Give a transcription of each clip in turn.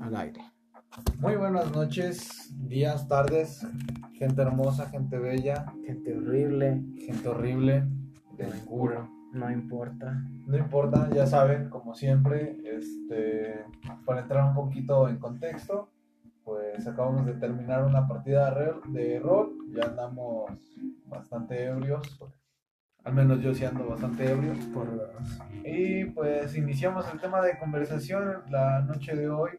al aire. Muy buenas noches, días, tardes, gente hermosa, gente bella, Gente horrible, gente horrible, de no importa. no importa, ya saben, como siempre, este, para entrar un poquito en contexto, pues acabamos de terminar una partida de rol- ya andamos bastante ebrios, al menos yo sí ando bastante ebrio, Por y pues iniciamos el tema de conversación la noche de hoy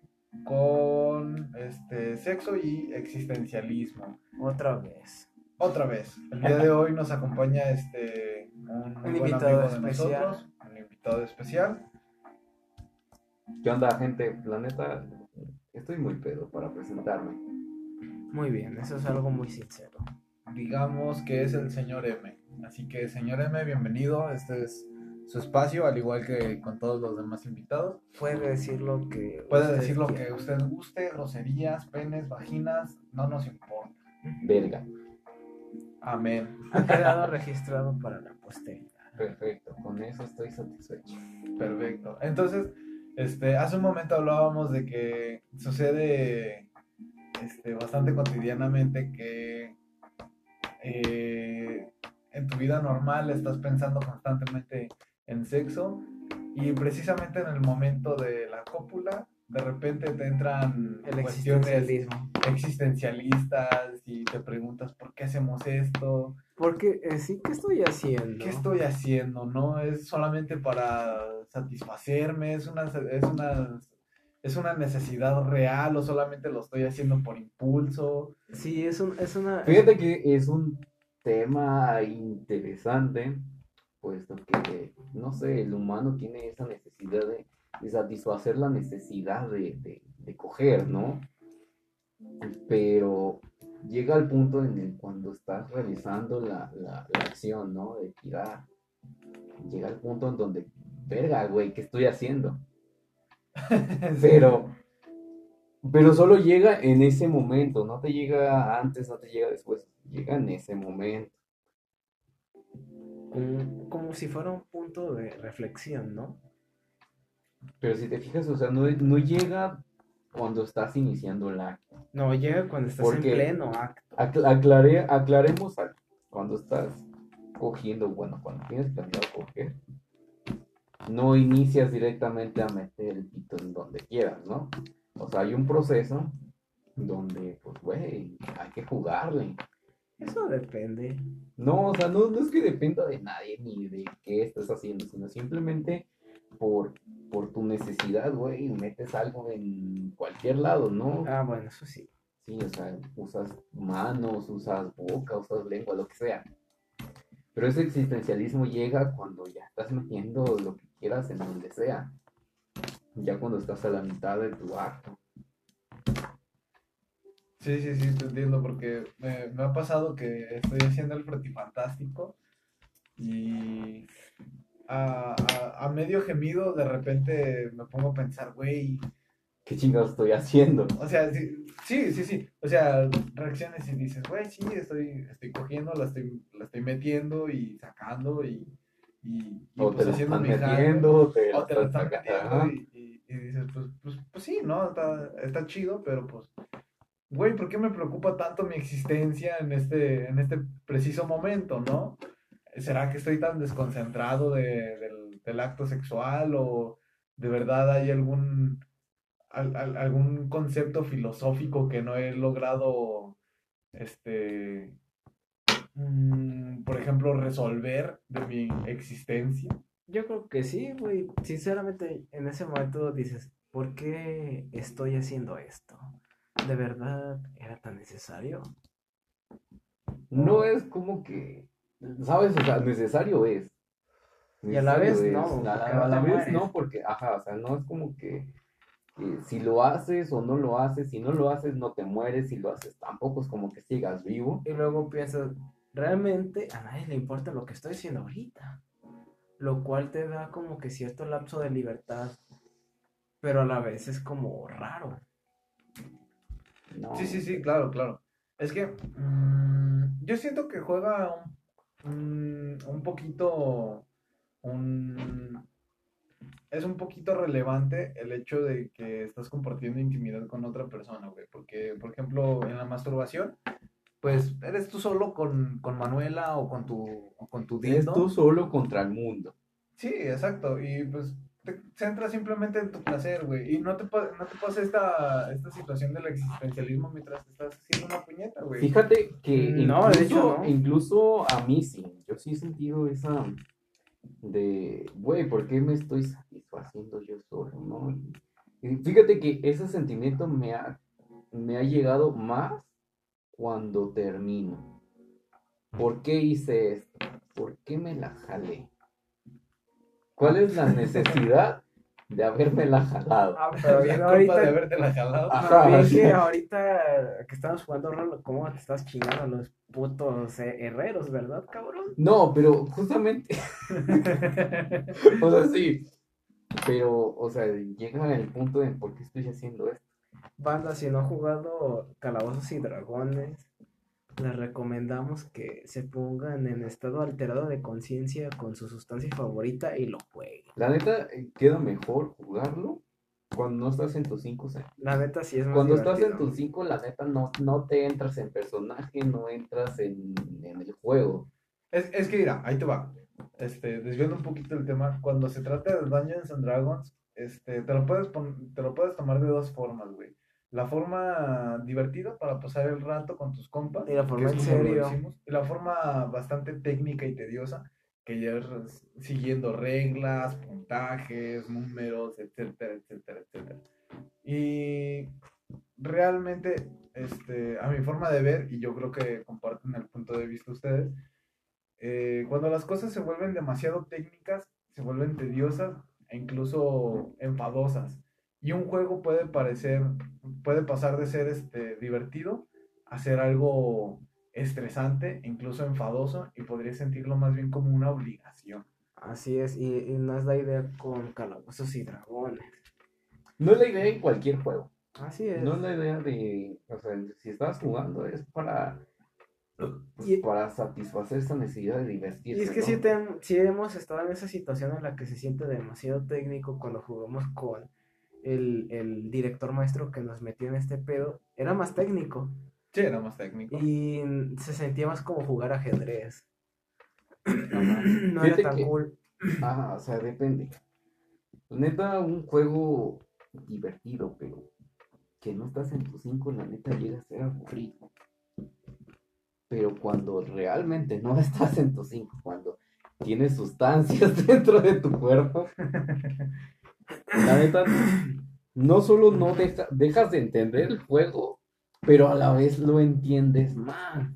con este sexo y existencialismo. Otra vez. Otra vez, el día de hoy nos acompaña este un, buen invitado amigo de especial. nosotros, un invitado especial. ¿Qué onda, gente? Planeta, estoy muy pedo para presentarme. Muy bien, eso es algo muy sincero. Digamos que es el señor M. Así que señor M, bienvenido. Este es su espacio, al igual que con todos los demás invitados. Puede decir lo que. Puede usted decir lo quiera. que usted guste, groserías, penes, vaginas, no nos importa. Verga. Amén. Ha quedado registrado para la posteridad. Perfecto, con eso estoy satisfecho. Perfecto. Entonces, este, hace un momento hablábamos de que sucede este, bastante cotidianamente que eh, en tu vida normal estás pensando constantemente en sexo y precisamente en el momento de la cópula, de repente te entran El cuestiones existencialistas y te preguntas por qué hacemos esto, Porque eh, sí, ¿qué estoy haciendo? ¿Qué estoy haciendo? ¿No? ¿Es solamente para satisfacerme? ¿Es una, es una, es una necesidad real o solamente lo estoy haciendo por impulso? Sí, es, un, es una. Fíjate que es un tema interesante, puesto que, no sé, el humano tiene esa necesidad de, de satisfacer la necesidad de, de, de coger, ¿no? Pero llega al punto en el cuando estás realizando la, la, la acción, ¿no? De tirar. Llega al punto en donde, verga, güey, ¿qué estoy haciendo? Pero, pero solo llega en ese momento, no te llega antes, no te llega después, llega en ese momento. Como, como si fuera un punto de reflexión, ¿no? Pero si te fijas, o sea, no, no llega cuando estás iniciando el acto. No, llega cuando estás Porque- en pleno acto. Acla- aclaré- aclaremos cuando estás cogiendo, bueno, cuando tienes planeado coger, no inicias directamente a meter el pito en donde quieras, ¿no? O sea, hay un proceso donde, pues, güey, hay que jugarle. Eso depende. No, o sea, no, no es que dependa de nadie ni de qué estás haciendo, sino simplemente por, por tu necesidad, güey, metes algo en cualquier lado, ¿no? Ah, bueno, eso sí. Sí, o sea, usas manos, usas boca, usas lengua, lo que sea. Pero ese existencialismo llega cuando ya estás metiendo lo que quieras en donde sea. Ya cuando estás a la mitad de tu acto. Sí, sí, sí, te entiendo, porque me, me ha pasado que estoy haciendo el frutifantástico y a, a- a medio gemido de repente me pongo a pensar, güey, ¿Qué chingados estoy haciendo? o sea, sí, sí, sí, sí, o sea, reacciones y dices, güey, sí, estoy, estoy cogiendo, la estoy, la estoy metiendo y sacando y, y, y, O pues, te haciendo mi jale. metiendo, te O te la están metiendo y, y- y dices, pues, pues, pues sí, ¿no? Está, está chido, pero pues, güey, ¿por qué me preocupa tanto mi existencia en este, en este preciso momento, ¿no? ¿Será que estoy tan desconcentrado de- del, del acto sexual o de verdad hay algún, al- al- algún concepto filosófico que no he logrado, este, mm, por ejemplo, resolver de mi existencia? Yo creo que sí, güey. Sinceramente, en ese momento dices, ¿por qué estoy haciendo esto? ¿De verdad era tan necesario? No es como que, ¿sabes? O sea, necesario es. Y a la vez no. A, la vez mueres. no, porque, ajá, o sea, no es como que, que si lo haces o no lo haces, si no lo haces no te mueres, si lo haces tampoco es como que sigas vivo. Y luego piensas, realmente a nadie le importa lo que estoy haciendo ahorita. Lo cual te da como que cierto lapso de libertad. Pero a la vez es como raro. No. Sí, sí, sí, claro, claro. Es que mm, yo siento que juega un, un, un poquito un, es un poquito relevante el hecho de que estás compartiendo intimidad con otra persona, güey. Porque, por ejemplo, en la masturbación, pues eres tú solo con, con Manuela o con tu, o con tu Es dildo. tú solo contra el mundo. Sí, exacto. Y pues te centras simplemente en tu placer, güey. Y no te, no te pasa esta, esta situación del existencialismo mientras te estás haciendo una puñeta, güey. Fíjate que No, incluso, de hecho, no. incluso a mí sí, yo sí he sentido esa de, güey, ¿por qué me estoy satisfaciendo yo solo, no? Y fíjate que ese sentimiento me ha, me ha llegado más cuando termino. ¿Por qué hice esto? ¿Por qué me la jalé? ¿Cuál es la necesidad de haberme la jalado? Ah, pero culpa ahorita, de haberte la jalado. Ajá, no, vi sí. que ahorita que estamos jugando rol, ¿cómo te estás chingando a los putos eh, herreros, verdad, cabrón? No, pero justamente, o sea, sí, pero, o sea, llega el punto de por qué estoy haciendo esto. Banda, si no han jugado Calabozos y Dragones, les recomendamos que se pongan en estado alterado de conciencia con su sustancia favorita y lo jueguen. La neta, eh, queda mejor jugarlo cuando no estás en tus 5 La neta sí es más Cuando estás en tus 5, la neta, no, no te entras en personaje, no entras en, en el juego. Es, es que mira, ahí te va. Este, desviando un poquito el tema, cuando se trata de Dungeons and Dragons, este, te lo puedes te lo puedes tomar de dos formas, güey. La forma divertida para pasar el rato con tus compas, Y la forma en serio. hicimos, y la forma bastante técnica y tediosa, que ya es siguiendo reglas, puntajes, números, etcétera, etcétera, etcétera. Y realmente, este, a mi forma de ver, y yo creo que comparten el punto de vista ustedes, eh, cuando las cosas se vuelven demasiado técnicas, se vuelven tediosas e incluso enfadosas. Y un juego puede parecer, puede pasar de ser este, divertido a ser algo estresante, incluso enfadoso, y podría sentirlo más bien como una obligación. Así es, y, y no es la idea con Calabozos y Dragones. No es la idea en cualquier juego. Así es. No es la idea de, o sea, si estás jugando es para, pues, Y- para satisfacer esa necesidad de divertirse. Y es que ¿no? sí, te- sí hemos estado en esa situación en la que se siente demasiado técnico cuando jugamos con el, el director maestro que nos metió en este pedo. Era más técnico Sí, era más técnico. y se sentía más como jugar ajedrez. Ajá. No era Fíjate tan que- cool. Ah, o sea, depende. Neta, un juego divertido, pero que no estás en tus 5, la neta llega a ser aburrido. Pero cuando realmente no estás en tus 5, cuando tienes sustancias dentro de tu cuerpo, la neta, no solo no deja- dejas de entender el juego, pero a la vez lo entiendes más.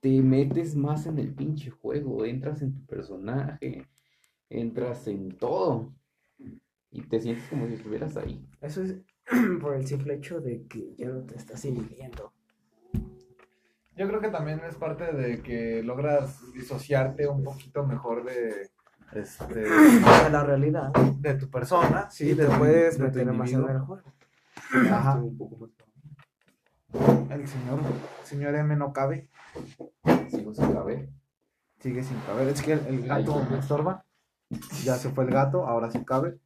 Te metes más en el pinche juego, entras en tu personaje, entras en todo y te sientes como si estuvieras ahí. Eso es por el simple hecho de que ya no te estás inhibiendo. Yo creo que también es parte de que logras disociarte un poquito mejor de, este, De la realidad. de tu persona, sí, y te tu- puedes de tu meter demasiado en individuo. el juego. Ajá. Estoy un poco más- El señor, señor M no cabe, Sigo sin caber. sigue sin caber. Es que el, el gato me estorba. Ya se fue el gato, ahora sí cabe.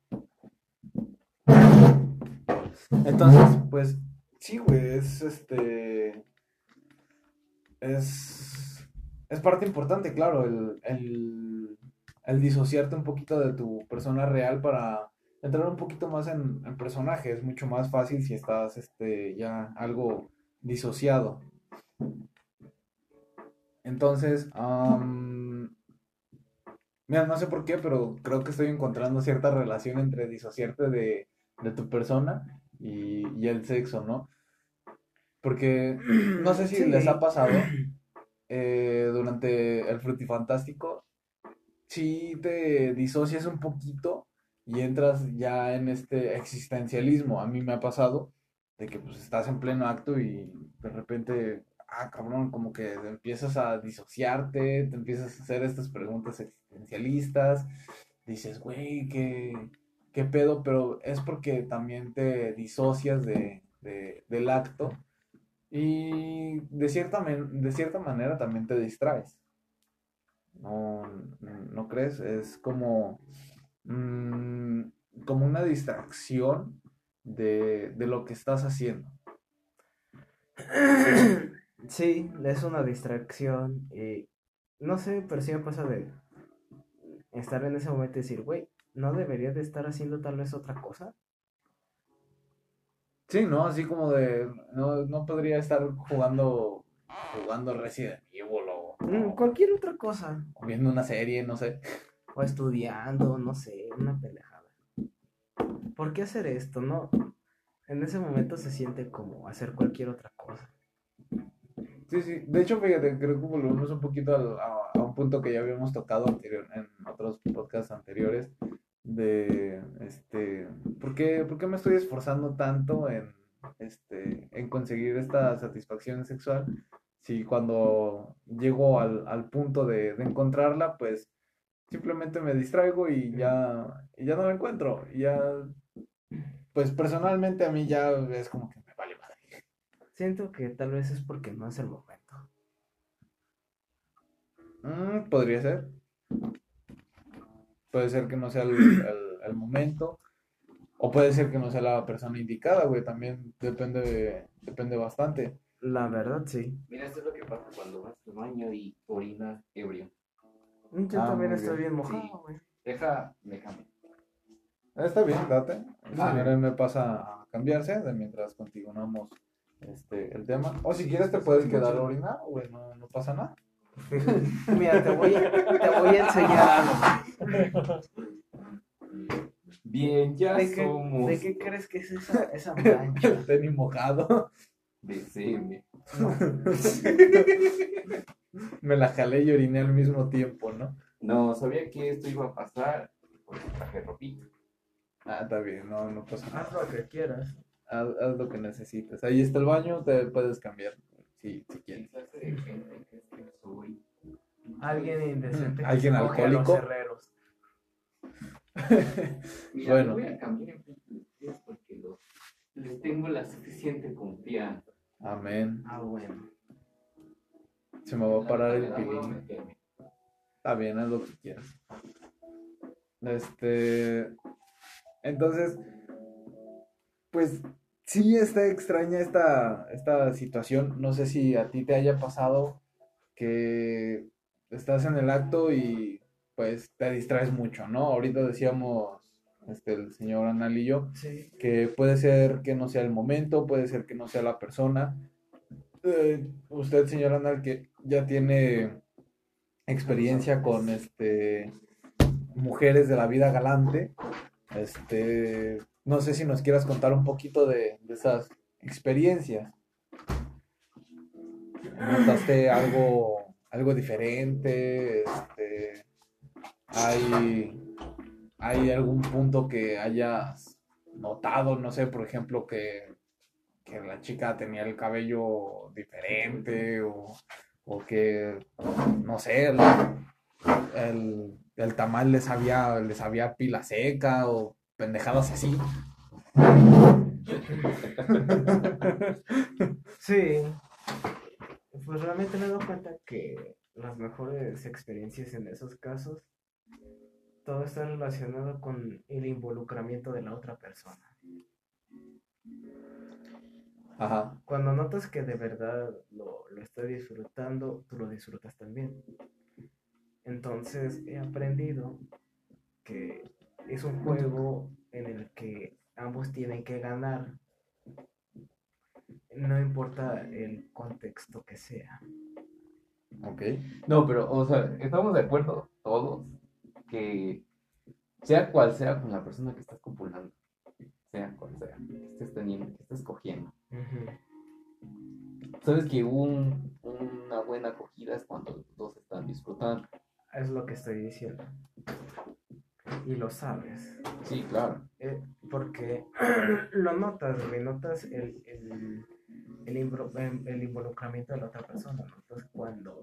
Entonces, pues, sí, güey, es este. Es. Es parte importante, claro, el, el, el disociarte un poquito de tu persona real para entrar un poquito más en, en personaje. Es mucho más fácil si estás este, ya algo disociado. Entonces, am, mira, no sé por qué, pero creo que estoy encontrando cierta relación entre disociarte de, de tu persona y, y el sexo, ¿no? Porque no sé si Sí. les ha pasado eh, durante el frutifantástico, si te disocias un poquito y entras ya en este existencialismo. A mí me ha pasado de que pues estás en pleno acto y de repente, ah, cabrón, como que empiezas a disociarte, te empiezas a hacer estas preguntas existencialistas, dices, güey, ¿qué, qué pedo? Pero es porque también te disocias de, de- del acto y de cierta, de cierta manera también te distraes. ¿No, no crees? Es como... mm, como una distracción de, de lo que estás haciendo. Sí, es una distracción y no sé, pero sí me pasa de estar en ese momento y decir, güey, ¿no debería de estar haciendo tal vez otra cosa? Sí, ¿no? Así como de, no, no podría estar jugando, jugando Resident Evil cualquier otra cosa. viendo una serie, no sé. O estudiando, no sé, una pelejada. ¿Por qué hacer esto? No. En ese momento se siente como hacer cualquier otra cosa. Sí, sí. De hecho, fíjate, creo que volvemos un poquito al- a, a un punto que ya habíamos tocado anterior, en otros podcasts anteriores, de, este, ¿por qué, por qué me estoy esforzando tanto en, este, en conseguir esta satisfacción sexual? Si cuando llego al, al punto de, de encontrarla, pues simplemente me distraigo y ya, y ya no la encuentro. Y ya, pues personalmente a mí ya es como que me vale madre. Siento que tal vez es porque no es el momento. Mm, podría ser. Puede ser que no sea el, el- el momento. O puede ser que no sea la persona indicada, güey. También depende, depende bastante. La verdad, sí. Mira, esto es lo que pasa cuando vas al baño y orinas ebrio. Yo Ah, también muy estoy bien. bien mojado, Sí. güey. Deja, déjame. Ah, Está bien, date. El Ah. señor me pasa a cambiarse de mientras continuamos este, el tema. O si quieres te puedes quedar a orinar, güey. No, no pasa nada. Mira, te voy, a, te voy a enseñar algo. Bien, ya ¿De qué, somos ¿De qué crees que es esa, esa mancha? El tenis mojado. De CM. Me la jalé y oriné al mismo tiempo, ¿no? No, sabía que esto iba a pasar porque traje ropita. Ah, está bien, no, no pasa nada. Haz lo que quieras. Haz, haz lo que necesites. Ahí está el baño, te puedes cambiar si, si ¿Qué quieres. Alguien indecente. que ¿Alguien alcohólico? herreros. Mira, Bueno. voy a cambiar en frente de ustedes porque los, les tengo la suficiente confianza. Amén. Ah, bueno. Se me va a parar el pilín. Está bien, haz lo que quieras. Este. Entonces, pues sí está extraña esta, esta situación. No sé si a ti te haya pasado que estás en el acto y pues te distraes mucho, ¿no? Ahorita decíamos, este, el señor Anal y yo, Sí. que puede ser que no sea el momento, puede ser que no sea la persona. Eh, usted, señor Anal, que ya tiene experiencia con este mujeres de la vida galante, este, no sé si nos quieras contar un poquito de, de esas experiencias. ¿Notaste algo, algo diferente? Este, ¿hay, ¿Hay algún punto que hayas notado? No sé, por ejemplo, que, que la chica tenía el cabello diferente o, o que, no sé, el, el, el tamal les había, les había pila seca o pendejadas así. Sí. Pues realmente me he dado cuenta que las mejores experiencias en esos casos, todo está relacionado con el involucramiento de la otra persona. Ajá. Cuando notas que de verdad lo, lo está disfrutando, tú lo disfrutas también. Entonces he aprendido que es un juego en el que ambos tienen que ganar. No importa el contexto que sea. Ok. No, pero, o sea, estamos de acuerdo todos que sea cual sea con la persona que estás copulando, sea cual sea, que estés teniendo, que estés cogiendo. Sabes que un, una buena acogida es cuando los dos están disfrutando. Es lo que estoy diciendo. Y lo sabes. Sí, claro. Eh, porque lo notas, notas el, el, el, em- el involucramiento de la otra persona, notas cuando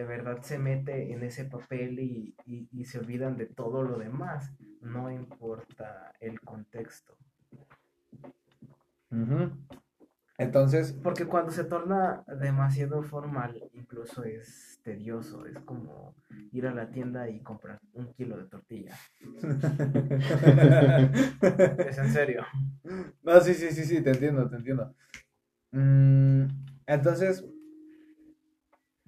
de verdad se mete en ese papel y, y, y se olvidan de todo lo demás, no importa el contexto. Entonces, Porque cuando se torna demasiado formal incluso es tedioso, es como ir a la tienda y comprar un kilo de tortilla. Es en serio. No, sí, sí, sí, sí, te entiendo, te entiendo. Mm, entonces,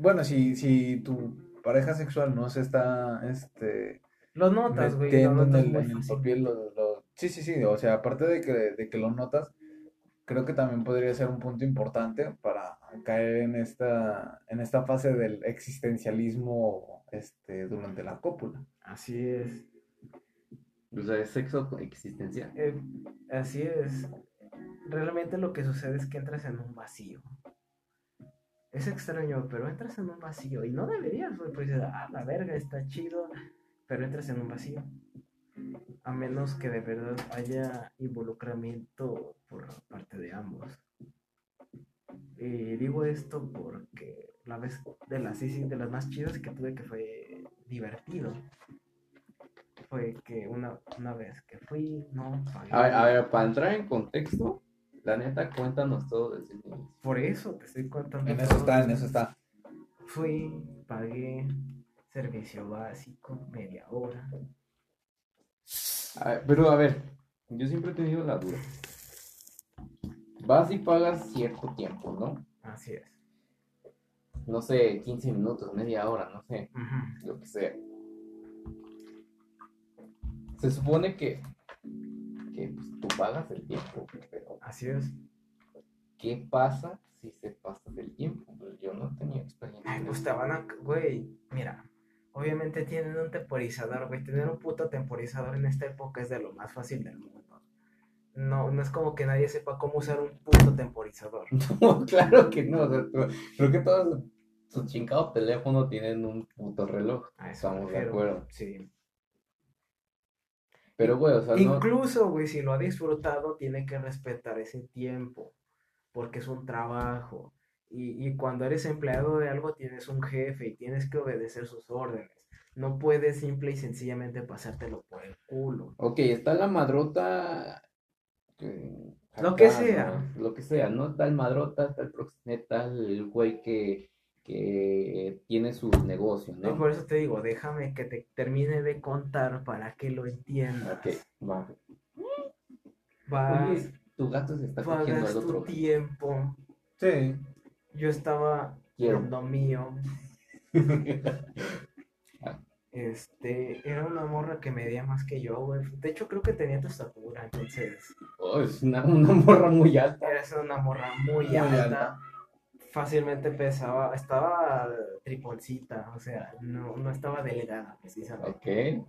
bueno, si, si tu pareja sexual no se está, este, Lo notas, güey, lo metiendo en notas el, muy en el papel, lo- lo- sí, sí, sí, o sea, aparte de que, de que lo notas, creo que también podría ser un punto importante para caer en esta, en esta fase del existencialismo, este, durante la cópula. Así es. O sea, es sexo existencial. Eh, así es. Realmente lo que sucede es que entras en un vacío. Es extraño, pero entras en un vacío. Y no deberías, güey, pues ah, la verga, está chido. Pero entras en un vacío. A menos que de verdad haya involucramiento por parte de ambos. Y digo esto porque la vez de las, de las más chidas que tuve que fue divertido. Fue que una, una vez que fui, no. A ver, a ver, para entrar en contexto, la neta, cuéntanos todo desde el inicio. Por eso te estoy contando. En eso todo. está, en eso está. Fui, pagué, servicio básico, media hora. A ver, pero a ver, yo siempre he tenido la duda. Vas y pagas cierto tiempo, ¿no? Así es. No sé, 15 minutos, media hora, no sé, lo que sea. Se supone que, que pues, tú pagas el tiempo, pero Así es. ¿qué pasa si se pasa del tiempo? Pues yo no tenía experiencia. Ay, pues te van a. Güey, mira. Obviamente tienen un temporizador, güey. Tener un puto temporizador en esta época es de lo más fácil del mundo. No, no es como que nadie sepa cómo usar un puto temporizador. No, claro que no. o sea, creo que todos sus chingados teléfonos tienen un puto reloj. A eso me Estamos de acuerdo. Sí. Pero, güey, o sea, no. Incluso, güey, si lo ha disfrutado, tiene que respetar ese tiempo, porque es un trabajo. Y, y cuando eres empleado de algo, tienes un jefe y tienes que obedecer sus órdenes. No puedes simple y sencillamente pasártelo por el culo. Ok, está la madrota. que- Lo que sea. ¿no? Lo que sea, ¿no? Está el madrota, está el proxeneta, el güey que, que tiene su negocio, Y ¿no? por eso te digo, déjame que te termine de contar para que lo entiendas. Ok, va. Vas, Oye, tu gato se está cogiendo pagas al tu otro. tiempo. Sí. Yo estaba en lo mío. Este, era una morra que medía más que yo, güey. De hecho, creo que tenía tu estatura, entonces. Oh, es una, una morra muy alta. Eres una morra muy, Muy alta. alta. Fácilmente pesaba, estaba triponcita, o sea, no, no estaba delgada, precisamente. Ok.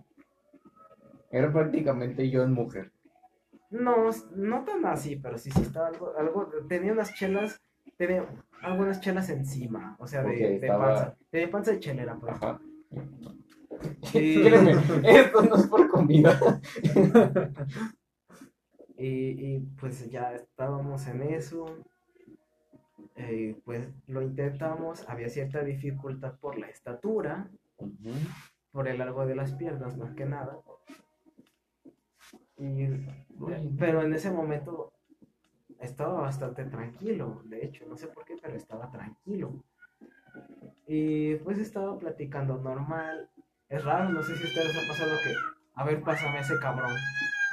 Era prácticamente yo en mujer. No, no tan así, pero sí, sí estaba algo, algo, tenía unas chelas, tenía algunas chelas encima, o sea, de, de estaba- panza, tenía panza de chelera, pues. Ajá. Créeme, esto no es por comida. Y, y, pues ya estábamos en eso. Eh, pues lo intentamos. Había cierta dificultad por la estatura, Ujú. por el largo de las piernas, más que nada. Y, pero en ese momento estaba bastante tranquilo. De hecho, no sé por qué, pero estaba tranquilo. Y pues estaba platicando normal. Es raro, no sé si a ustedes ha pasado que. A ver, pásame ese cabrón.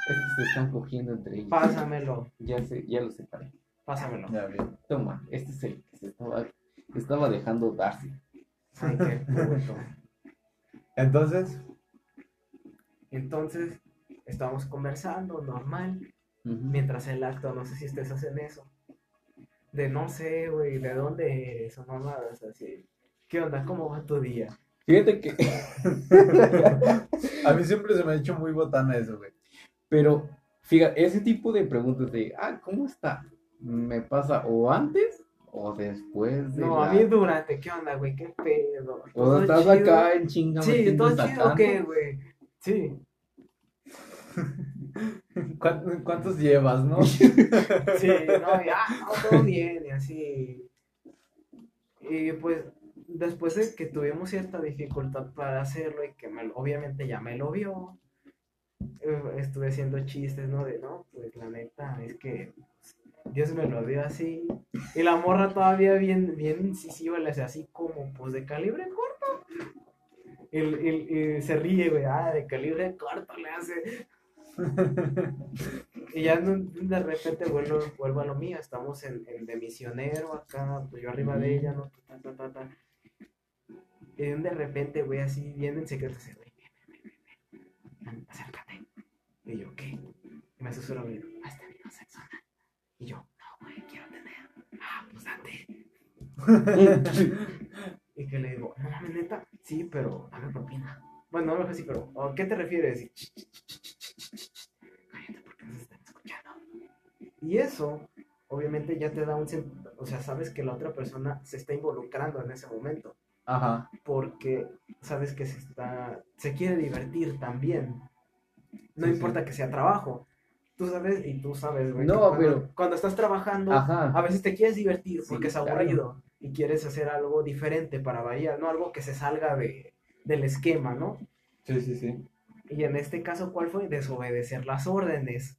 Estos se están cogiendo entre ellos. Pásamelo. Ya, sé, ya lo separé. Pásamelo. Ya bien. Toma, este es el que se estaba, estaba dejando darse. Ay, qué puto. Entonces, Entonces, estábamos conversando normal, mientras el acto, no sé si ustedes hacen eso. De no sé, güey, ¿de dónde eres? O mamadas así. ¿Qué onda? ¿Cómo va tu día? Fíjate que, a mí siempre se me ha hecho muy botana eso, güey. pero, fíjate, ese tipo de preguntas de, ah, ¿cómo está? Me pasa o antes o después de No, la- a mí durante, ¿qué onda, güey? ¿Qué pedo? O ¿Todo estás chido? acá en chinga Sí, todo chido. ¿qué, güey? Sí, ¿Cuán- ¿Cuántos llevas, no? sí, no, ya, no, todo bien, y así. Y pues, después de que tuvimos cierta dificultad para hacerlo y que me obviamente ya me lo vio, eh, estuve haciendo chistes, ¿no? De, no, pues la neta es que Dios me lo dio así. Y la morra todavía bien, bien incisiva, le hace así como, pues de calibre corto. El, el, el- se ríe, güey, ah, de calibre corto le hace. Y ya de repente vuelvo, vuelvo a lo mío, estamos en, en de misionero acá, pues yo arriba de ella, ¿no? Ta, ta, ta, ta. Y de repente, güey, así, viendo en secreto, así, güey, ven, ven, ven, acércate. Y yo, ¿qué? Y me susurra al oído, ¿has tenido sexo anal? Y yo, no, güey, quiero tener. Ah, pues date. Y que le digo, no mames, neta, sí, pero dame propina. Bueno, no me así, pero ¿a qué te refieres? Y, "Ch, ch, ch, ch, ch, ch, ch, cállate porque nos están escuchando. Y eso, obviamente, ya te da un sen- o sea, sabes que la otra persona se está involucrando en ese momento, Ajá. porque sabes que se está, se quiere divertir también. No Sí, importa que sea trabajo. Tú sabes, y tú sabes, güey. No, cuando, pero- Cuando estás trabajando, Ajá. a veces te quieres divertir porque Sí, es claro. aburrido y quieres hacer algo diferente para variar, no algo que se salga de, del esquema, ¿no? Sí, sí, sí. Y en este caso, ¿cuál fue? Desobedecer las órdenes.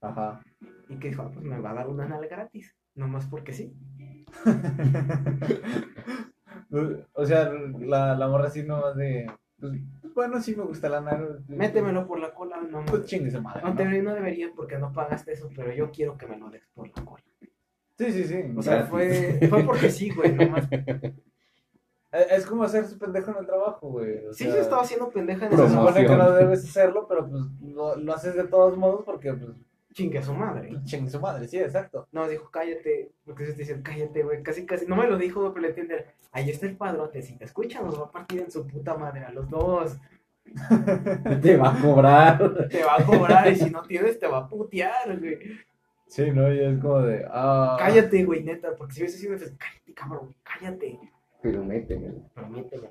Ajá. Y que dijo, "Ah, pues me va a dar una anal gratis, nomás porque sí. o sea, la, la morra así nomás de. Pues, bueno, sí me gusta la nariz. Métemelo por la cola, no, Pues chingue madre. no, ¿no? te- no deberías porque no pagaste eso, pero yo quiero que me lo des por la cola. Sí, sí, sí. O sea, fue, fue porque sí, güey, nomás. Es es como hacer su pendejo en el trabajo, güey. O Sí, sea, yo estaba haciendo pendeja en Se ese Promoción. supone que no debes hacerlo, pero pues lo, lo haces de todos modos porque, pues, Chingue a su madre. chingue su madre, sí, exacto. No, dijo, cállate, porque se te dicen, cállate, güey, casi, casi, no me lo dijo, güey, pero le entiende, ahí está el padrote, si te escucha nos va a partir en su puta madre a los dos, Te va a cobrar. te va a cobrar y si no tienes te va a putear, güey, Sí, ¿no? Y es como de. Ah, cállate, güey, neta, porque si hubiese sido, pues, cállate, cabrón, cállate, Pero méteme. pero métele.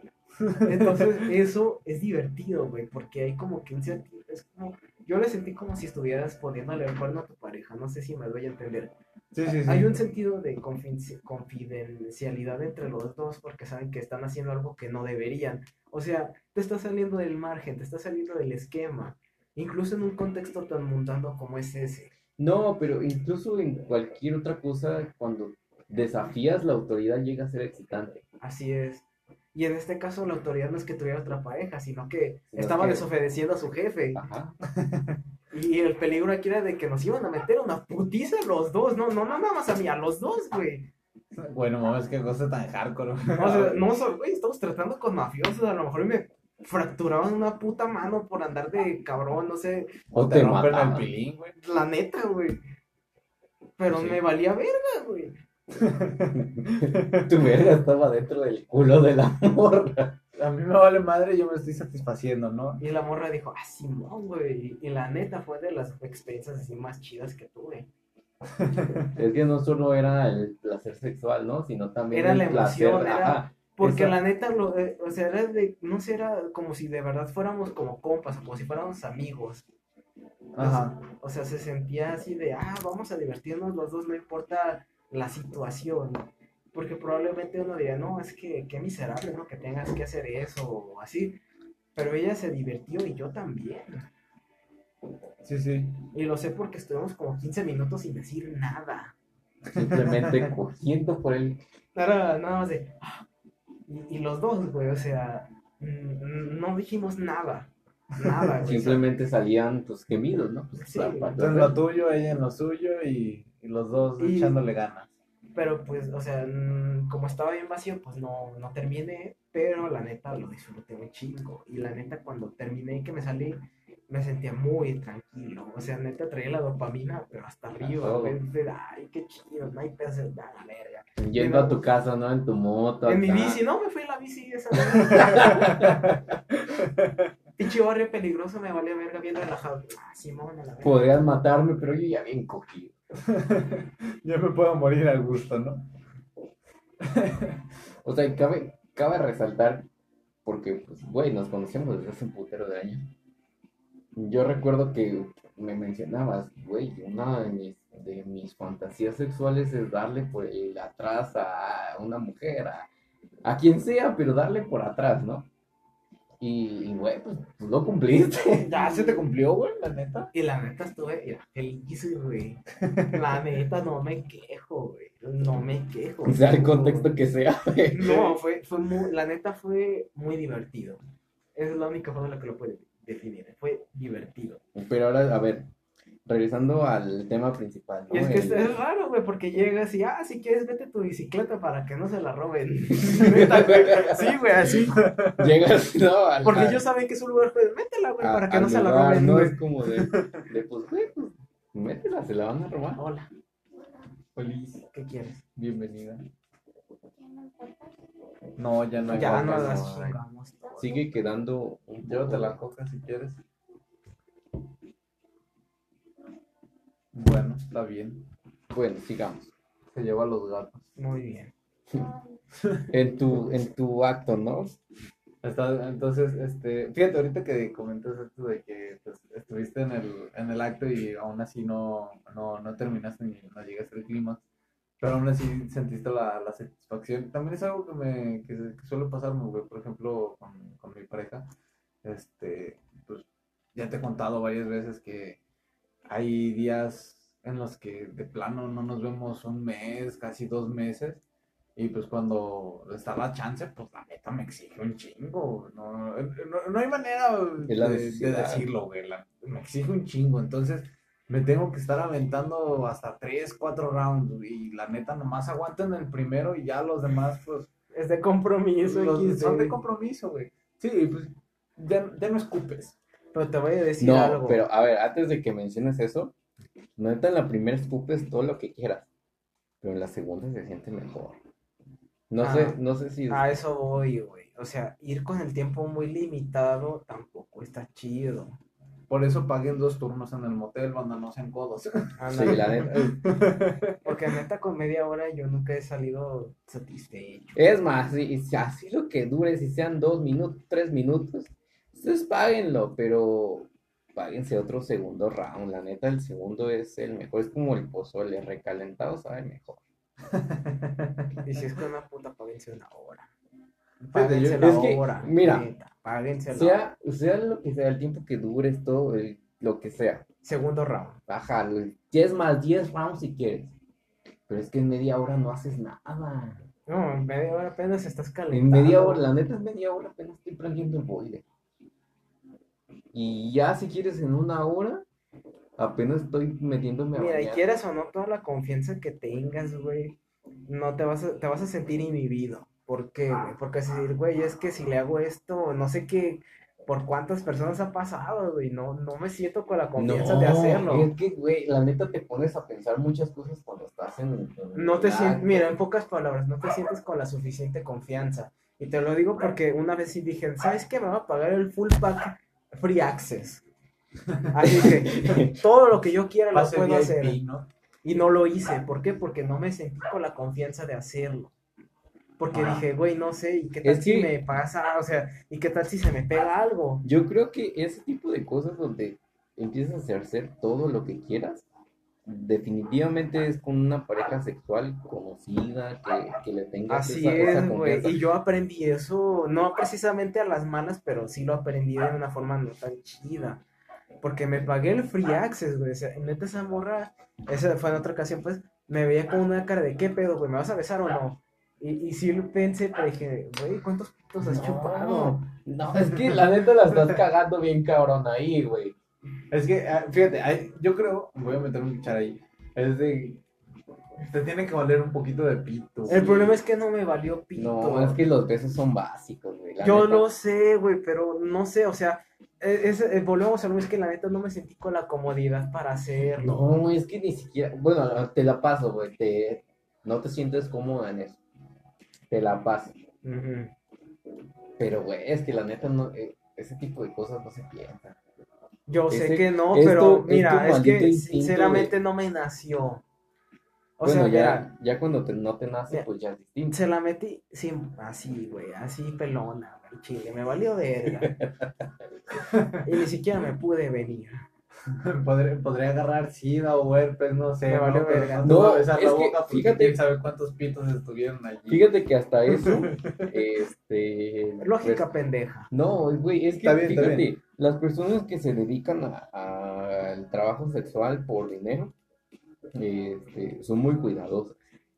Entonces, eso es divertido, güey, porque hay como que es como, yo le sentí como si estuvieras poniéndole el cuerno a tu pareja, no sé si me doy a entender. Sí, sí, sí. Hay un sentido de confidenci- confidencialidad entre los dos porque saben que están haciendo algo que no deberían. O sea, te estás saliendo del margen, te estás saliendo del esquema, incluso en un contexto tan mundano como es ese. No, pero incluso en cualquier otra cosa, cuando desafías la autoridad llega a ser excitante. Así es. Y en este caso la autoridad no es que tuviera otra pareja, sino que Sino estaba que- desobedeciendo a su jefe. Ajá. Y el peligro aquí era de que nos iban a meter una putiza los dos, no, no, no nada más a mí, a los dos, güey. Bueno, mames, qué cosa tan hardcore. O sea, no, so- güey, estamos tratando con mafiosos, a lo mejor me fracturaban una puta mano por andar de cabrón, no sé, O te te rompen el pilín, güey. la neta, güey. Pero Sí. me valía verga, güey. Tu verga estaba dentro del culo de la morra. A mí me vale madre, yo me estoy satisfaciendo, ¿no? Y la morra dijo, ah, Simón, güey. Y la neta fue de las experiencias así más chidas que tuve. Es que no solo era el placer sexual, ¿no? Sino también Era el la placer. emoción, era- Ajá. Porque Esa- la neta, lo, eh, o sea, era de, no sé, era como si de verdad fuéramos como compas, como si fuéramos amigos. Ajá. O sea, se sentía así de, ah, vamos a divertirnos los dos, no importa la situación. Porque probablemente uno diría, no, es que qué miserable, ¿no? Que tengas que hacer eso o así. Pero ella se divirtió y yo también. Sí, sí. Y lo sé porque estuvimos como 15 minutos sin decir nada. Simplemente cogiendo por el. Era nada más de, "Ah". y, y los dos, güey, o sea, mm, no dijimos nada. Nada, güey. Simplemente salían tus gemidos, ¿no? Pues, Sí. la- la- Tú en lo tuyo, ella en lo suyo y, y los dos Y- echándole ganas. Pero pues, o sea, como estaba bien vacío, pues no, no terminé, pero la neta lo disfruté un chingo. Y la neta, cuando terminé y que me salí, me sentía muy tranquilo. O sea, neta traía la dopamina, pero hasta arriba. De, Ay, qué chido, no hay peso, nada, la verga. Yendo a tu casa, ¿no? En tu moto. En mi bici, no, me fui en la bici esa. Pinche barrio peligroso, me valía verga bien relajado. Ah, Simón, a la verga. Podrías matarme, pero yo ya bien cogido. Yo me puedo morir al gusto, ¿no? O sea, cabe, cabe resaltar, porque, pues, güey, nos conocemos desde hace un putero de años. Yo recuerdo que me mencionabas, güey, una de mis, fantasías sexuales es darle por el atrás a una mujer, a quien sea, pero darle por atrás, ¿no? Y, y, güey, pues tú lo cumpliste. Ya se te cumplió, güey, la neta. Y la neta estuve mira, feliz, güey. La neta no me quejo, güey. No me quejo. O sea, el contexto que sea, güey. No, fue, fue muy, la neta fue muy divertido. Esa es la única forma en la que lo puede definir. Fue divertido. Pero ahora, a ver, regresando al tema principal, ¿no? Y es que es, El- es raro, güey, porque llegas y, ah, si quieres, vete tu bicicleta para que no se la roben. Sí, güey, así. Llegas, ¿no? Al, Porque ellos saben que es un lugar, pues, métela, güey, para que no se la roben, No güey. es como de, de pues, güey, pues, métela, se la van a robar. Hola, Feliz, ¿qué quieres? bienvenida. No, ya no hay ya no las no. Sigue quedando un poco- Llévate la coca si quieres. Bueno, está bien. Bueno, sigamos. Se lleva los gatos. Muy bien. En tu, en tu acto, ¿no? Está, entonces, este, fíjate, ahorita que comentas esto de que pues, estuviste en el, en el acto y aún así no, no, no terminaste ni no llegaste al clima, pero aún así sentiste la, la satisfacción. También es algo que me que, que suele pasarme, güey, por ejemplo, con, con mi pareja, este, pues ya te he contado varias veces que hay días en los que de plano no nos vemos un mes, casi dos meses. Y pues cuando está la chance, pues la neta me exige un chingo. No, no, no hay manera de, de decirlo, güey. la- me exige un chingo. Entonces me tengo que estar aventando hasta 3, 4 rounds. Y la neta nomás aguanto en el primero y ya los demás, pues, Es de compromiso, los- son de compromiso, güey. Sí, pues ya, ya no escupes. Pero te voy a decir No, algo. pero a ver, antes de que menciones eso, neta en la primera escupes todo lo que quieras, pero en la segunda se siente mejor. No Ah. sé, no sé si A eso voy, güey. O sea, ir con el tiempo muy limitado tampoco está chido. Por eso paguen dos turnos en el motel, banda, no sean codos. Sí, la neta. Porque neta con media hora yo nunca he salido satisfecho. Es más, si, si así lo que dure, si sean dos minutos, tres minutos, ustedes páguenlo, pero páguense otro segundo round. La neta, el segundo es el mejor, es como el pozole recalentado, sabe mejor. Y si es con una puta, páguense una hora. Páguense yo- la es que, hora. mira, neta, páguense la Sea, sea lo que sea, el tiempo que dures, todo, el- lo que sea. Segundo round. Baja, 10 más 10 rounds si quieres. Pero es que en media hora no haces nada. No, en media hora apenas estás En calentando. media hora, la neta en media hora apenas estoy prendiendo el boiler. Y ya si quieres en una hora, apenas estoy metiéndome a Mira, y bañar. quieras o no, toda la confianza que tengas, güey, no te vas a, te vas a sentir inhibido. ¿Por qué, güey? Porque a decir, güey, es que si le hago esto, no sé qué, por cuántas personas ha pasado, güey, no, no me siento con la confianza de No, hacerlo. Es que, güey, la neta te pones a pensar muchas cosas cuando estás en. en No te sientes, mira, en pocas palabras, no te sientes con la suficiente confianza. Y te lo digo porque una vez sí dije, ¿sabes qué? Me va a pagar el full pack free access. Así que todo lo que yo quiera lo puedo hacer. ¿no? Y no lo hice. ¿Por qué? Porque no me sentí con la confianza de hacerlo. Porque Ah. dije, güey, no sé, ¿y qué tal Es si que- me pasa? O sea, ¿y qué tal si se me pega algo? Yo creo que ese tipo de cosas donde empiezas a hacer todo lo que quieras, definitivamente es con una pareja sexual conocida, que, que le tengas Así esa, es, güey. Y yo aprendí eso, no precisamente a las malas, pero sí lo aprendí de una forma no tan chida. Porque me pagué el free access, güey. O sea, neta esa morra, esa fue en otra ocasión, pues, me veía con una cara de, ¿qué pedo, güey? ¿Me vas a besar o no? Y, y sí lo pensé, pero dije, güey, ¿cuántos pitos has chupado? No, es que la neta la estás cagando bien cabrón ahí, güey. Es que, ah, fíjate, hay- yo creo, voy a meter un cuchara ahí, es de, te tiene que valer un poquito de pito. El problema es que no me valió pito. No, es que los besos son básicos, güey. Yo neta. lo sé, güey, pero no sé, o sea, es, es- volvemos a lo mismo, es que la neta no me sentí con la comodidad para hacerlo. No, es que ni siquiera, bueno, te la paso, güey, te, no te sientes cómoda en eso. Te la paso. Pero, güey, es que la neta no, eh, ese tipo de cosas no se piensan. Yo sé que no, pero es mira, es, que instinto sinceramente no me nació. O bueno, sea, ya, mira, ya cuando te, no te nace, Mira. pues ya es distinto. se la metí sin, así, güey, así pelona, güey, chile, me valió verga. y ni siquiera me pude venir. podría, podría agarrar sida o herpes, no sé. ¿no? verga. no, es que, boca porque fíjate- quién sabe cuántos pitos estuvieron allí. Fíjate que hasta eso, este... Lógica pendeja. No, güey, es que Está bien, está fíjate, bien. las personas que se dedican al trabajo sexual por dinero, este, son muy cuidadosas,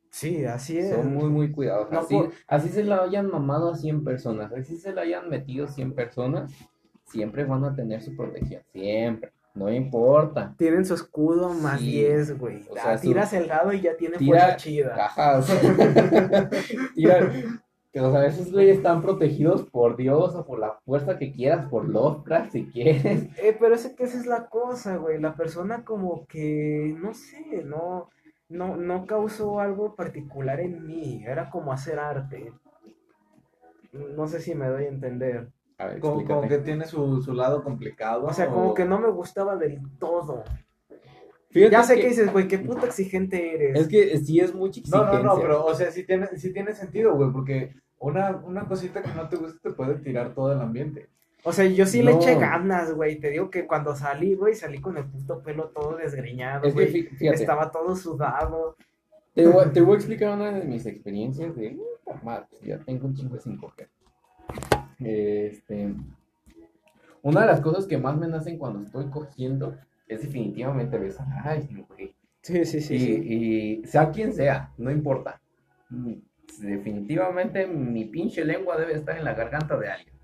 Sí, así es. son muy, muy cuidadosas. No así, por- así se la hayan mamado a 100 personas, así se la hayan metido 100 personas, siempre van a tener su protección, siempre, no importa. Tienen su escudo más Sí. 10, güey. O Ah, sea, su- tiras el dado y ya tiene Tira fuerza chida. cajas, tira, o sea, esos güeyes están protegidos por Dios o por la fuerza que quieras, por Lovecraft si quieres. Eh, pero es que esa es la cosa, güey. La persona como que, no sé, no, no, no causó algo particular en mí. Era como hacer arte. No sé si me doy a entender. A ver, Como, que tiene su, su lado complicado. O sea, como que no me gustaba del todo. Fíjate Ya sé que- que dices, güey, qué puto exigente eres. Es que sí es mucha No, no, exigencia. no, pero, o sea, sí tiene, sí tiene sentido, güey, porque una, una cosita que no te gusta te puede tirar todo el ambiente. O sea, yo sí le No. eché ganas, güey. Te digo que cuando salí, güey, salí con el puto pelo todo desgreñado, Es güey. Estaba todo sudado. te, voy, te voy a explicar una de mis experiencias de puta madre, pues, ya tengo un chingo sin coger. Este, una de las cosas que más me nacen cuando estoy cogiendo es definitivamente besar a alguien, güey. Sí, sí, y, y sea quien sea, no importa. Mm, Definitivamente mi pinche lengua debe estar en la garganta de alguien.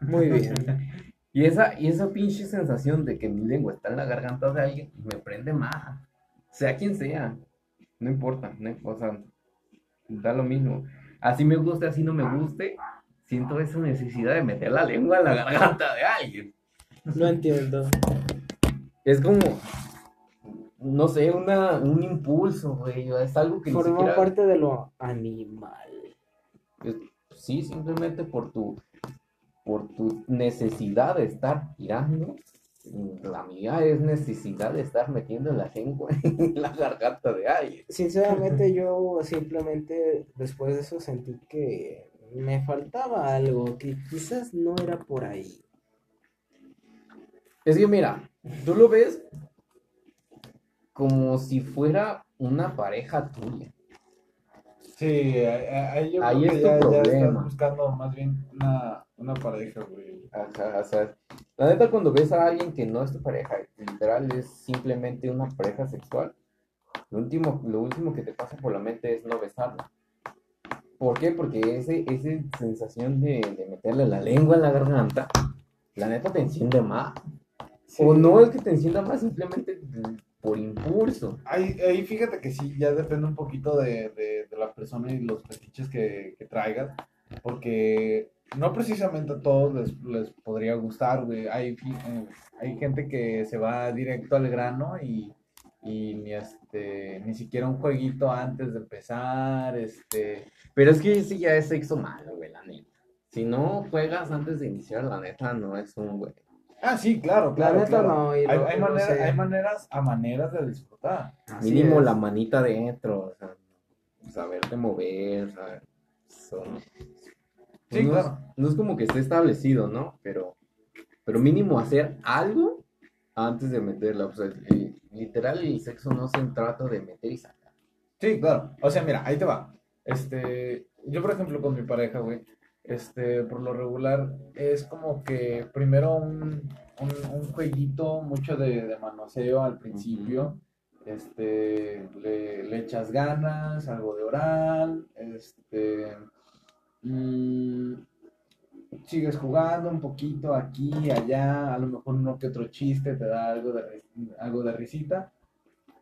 Muy bien. Y esa, y esa pinche sensación de que mi lengua está en la garganta de alguien me prende más. Sea quien sea. No importa. No, o sea, da lo mismo. Así me guste, así no me guste. Siento esa necesidad de meter la lengua en la garganta de alguien. No entiendo. Es como, no sé, una, un impulso, güey. Es algo que Forma siquiera... parte de lo animal. sí, simplemente por tu, por tu necesidad de estar tirando. La mía es necesidad de estar metiendo la lengua en la garganta de alguien. Sinceramente, yo simplemente después de eso sentí que me faltaba algo, que quizás no era por ahí. Es que mira, tú lo ves como si fuera una pareja tuya. Sí, ahí, yo Ahí creo es tu ya, ya estás buscando más bien una, una pareja, güey. Ajá, o sea, la neta cuando ves a alguien que no es tu pareja, literal es simplemente una pareja sexual, lo último, lo último que te pasa por la mente es no besarla. ¿Por qué? Porque ese, esa sensación de, de meterle la lengua en la garganta, la neta te enciende más. O no es que te encienda más, simplemente por impulso. Ahí, ahí fíjate que sí, ya depende un poquito de, de- de la persona y los fetiches que, que traigas, porque no precisamente a todos les, les podría gustar, güey. Hay, eh, hay gente que se va directo al grano y, y ni, este, ni siquiera un jueguito antes de empezar, este... Pero es que ese ya es sexo malo, güey, la neta. Si no juegas antes de iniciar, la neta no es un güey. Ah, sí, claro, claro. La neta claro. no, y hay, lo- hay lo manera- sé. hay maneras a maneras de disfrutar. Así Mínimo es. la manita dentro, o sea, saberte mover, saber- son- Sí, no, claro. es, no es como que esté establecido, ¿no? Pero, pero mínimo hacer algo antes de meterla. O sea, el- literal, el sexo no se trata de meter y sacar. Sí, claro. O sea, mira, ahí te va. Este, yo por ejemplo con mi pareja, güey, este, por lo regular es como que primero un, un, un jueguito mucho de, de manoseo al principio. Este, le, le echas ganas, algo de oral, este, mm, sigues jugando un poquito aquí allá, a lo mejor uno que otro chiste te da algo de, algo de risita,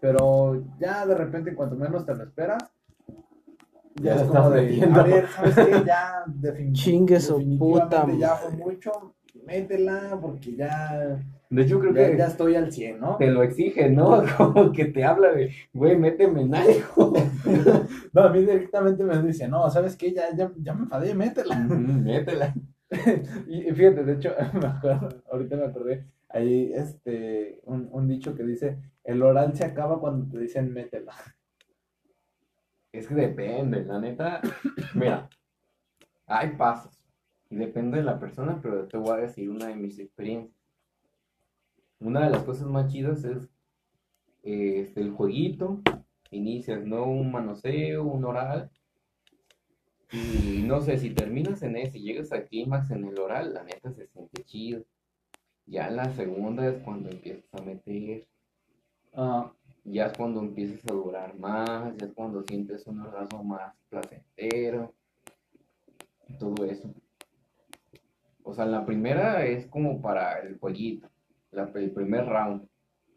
pero ya de repente, cuanto menos te lo esperas, Ya ya es como de, metiendo. a ver, ¿sabes qué? Ya defin- Chingue su definitivamente puta ya fue mucho, métela porque ya, De hecho, creo ya, que ya estoy al 100, ¿no? te lo exige, ¿no? Como que te habla de, güey, méteme en algo. No, a mí directamente me dice, no, ¿sabes qué? Ya, ya, ya me enfadé, métela. Métela. Y fíjate, de hecho, me acuerdo, ahorita me acordé, hay este, un, un dicho que dice, el oral se acaba cuando te dicen métela. Es que depende, la neta. Mira, hay pasos. Y depende de la persona, pero te voy a decir una de mis experiencias. una de las cosas más chidas es este, el jueguito. Inicias, ¿no? Un manoseo, un oral. Y no sé, si terminas en ese y llegas al clímax en el oral, la neta se siente chido. Ya la segunda es cuando empiezas a meter. Ah, Ya es cuando empiezas a durar más, ya es cuando sientes un orgasmo más placentero, todo eso. O sea, la primera es como para el jueguito, la- el primer round.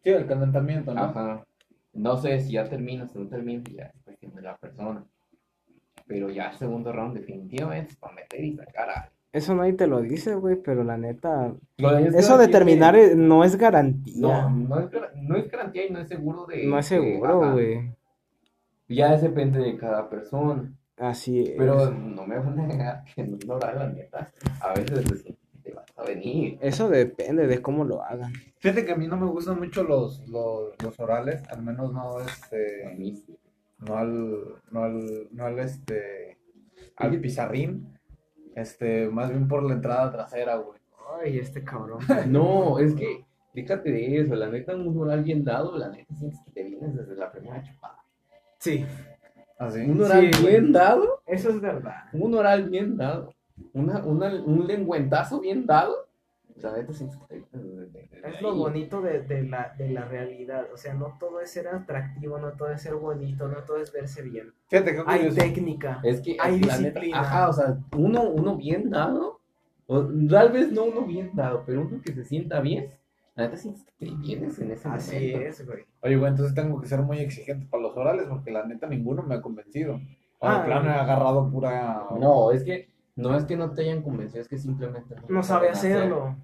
sí, el calentamiento, ¿no? Ajá. No sé si ya terminas o no terminas, ya es cuestión de la persona. Pero ya el segundo round definitivamente es para meter y sacar a Eso nadie te lo dice, güey, pero la neta. De- Eso de terminar de- no es garantía. No, no es, gar- no es garantía y no es seguro de... No es seguro, güey. Ya depende de cada persona. Así es. Pero no me van a negar que en un oral, la neta, a veces te vas a venir. Eso depende de cómo lo hagan. Fíjate que a mí no me gustan mucho los, los, los orales, al menos no A este, mí sí. no al, no al, no al este, al pizarrín, este, más bien por la entrada trasera, güey. Ay, este cabrón. No, es que, fíjate de eso, la neta, un oral bien dado, la neta, sientes que te vienes desde la primera chupada. Sí, Así. Un oral Sí, bien dado, eso es verdad. un oral bien dado, una, una, un lengüentazo bien dado, neta, vienes desde, desde Es lo bonito de, de la, de la realidad. O sea, no todo es ser atractivo, no todo es ser bonito, no todo es verse bien. Fíjate que Hay técnica. Es que Hay neta, disciplina. ajá, o sea, uno, uno bien dado, o tal vez no uno bien dado, pero uno que se sienta bien, la neta que te vienes en ese Así momento. es, güey. Oye, güey, entonces tengo que ser muy exigente para los orales porque la neta ninguno me ha convencido. O Ah, de plano he agarrado pura... No, es que no es que no te hayan convencido, es que simplemente No sabe saben hacer. hacerlo.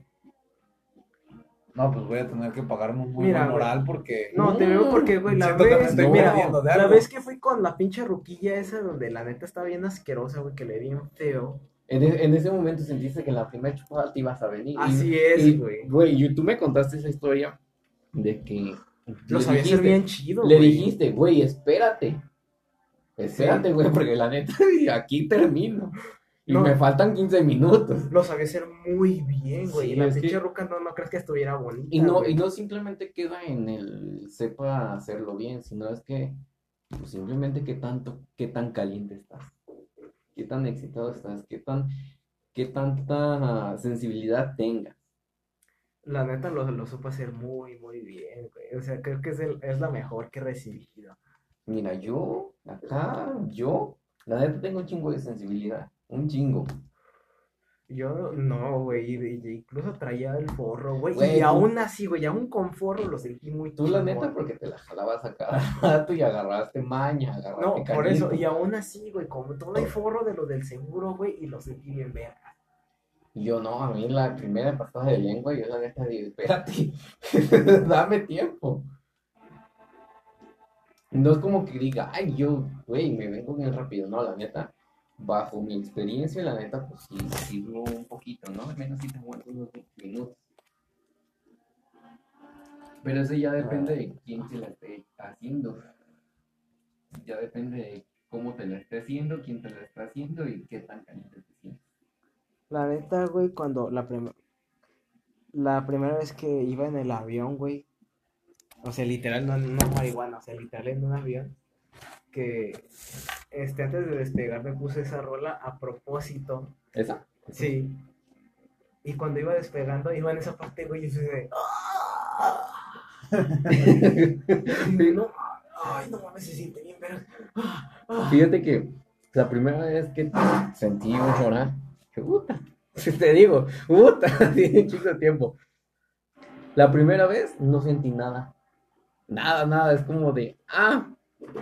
No, pues voy a tener que pagarme un muy Mira, buen güey. oral porque... No, te veo porque, güey, la que vez, estoy mira, la vez que fui con la pinche ruquilla esa donde la neta está bien asquerosa, güey, que le di bien feo. En, e- en ese momento sentiste que en la primera chupada te ibas a venir. y- Así y, es, güey. Güey, y tú me contaste esa historia de que Lo le sabía hacer bien chido, Le dijiste, güey, espérate. Espérate, güey, porque la neta, aquí termino. Y No. me faltan 15 minutos. Lo sabía hacer muy bien, güey. Sí, y la que- pinche ruca no, no crees que estuviera bonita. Y no, güey. y no simplemente queda en el sepa hacerlo bien, sino es que pues, simplemente qué tanto, qué tan caliente estás, qué tan excitado estás, qué tan, qué tanta sensibilidad tengas. La neta lo, lo supo hacer muy, muy bien, güey. O sea, creo que es, el- es la mejor que he recibido. Mira, yo, acá, yo, la neta tengo un chingo de sensibilidad, un chingo. Yo no, güey. incluso traía el forro, güey. Y aún así, güey, aún con forro lo sentí muy Tú la neta porque te la jalabas a cada rato y agarraste maña, agarraste No, por eso, y aún así, güey, como todo hay forro de lo del seguro, güey, y lo sentí bien verga. Yo no, a mí la primera pasada de lengua, yo la neta digo, espérate, dame tiempo. No es como que diga, ay, yo, güey, me vengo bien rápido. No, la neta, bajo mi experiencia, la neta, pues sí, sí un poquito, ¿no? Al menos sí te aguanto unos 20 minutos. Pero eso ya depende de quién se la esté haciendo. Ya depende de cómo te la esté haciendo, quién te la está haciendo y qué tan caliente te sientes. La neta, güey, cuando la primera la primera vez que iba en el avión, güey, o sea, literal, no, no marihuana, o sea, literal en un avión, que este, antes de despegar me puse esa rola a propósito, ¿Esa? sí, y cuando iba despegando, iba en esa parte, güey, y yo de, ¡ah! No, ay, no mames, se siente bien, pero, Fíjate que la primera vez que sentí un que puta, te digo, puta, tiene de tiempo. La primera vez no sentí nada. Nada, nada, es como de, ah,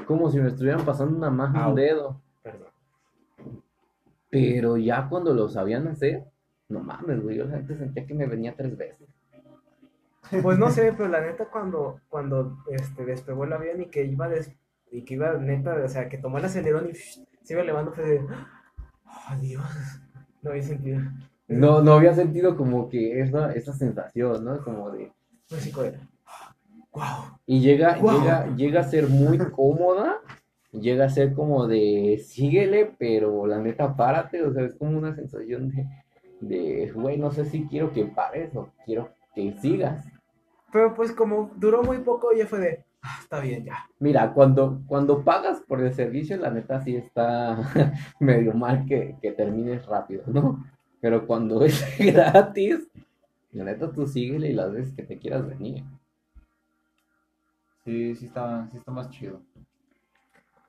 como si me estuvieran pasando una Au. un dedo. perdón. Pero ya cuando lo sabían hacer, no mames, güey, yo la gente sentía que me venía tres veces. Pues no sé, pero la neta cuando, cuando este, despegó el avión y que iba des- y que iba neta, o sea, que tomó el acelerón y se iba elevando, fue de, oh Dios, no había sentido. No, no había sentido como que esa, esa sensación, ¿no? Como de, así como de, wow. Y llega, llega, llega a ser muy cómoda, llega a ser como de síguele, pero la neta párate, o sea, es como una sensación de, de, güey, no sé si quiero que pares o quiero que sigas. Pero pues como duró muy poco, ya fue de, ah, está bien, ya. Mira, cuando, cuando pagas por el servicio, la neta sí está medio mal que, que termines rápido, ¿no? Pero cuando es gratis, la neta tú síguele y las veces que te quieras venir. Sí, sí está, sí está más chido.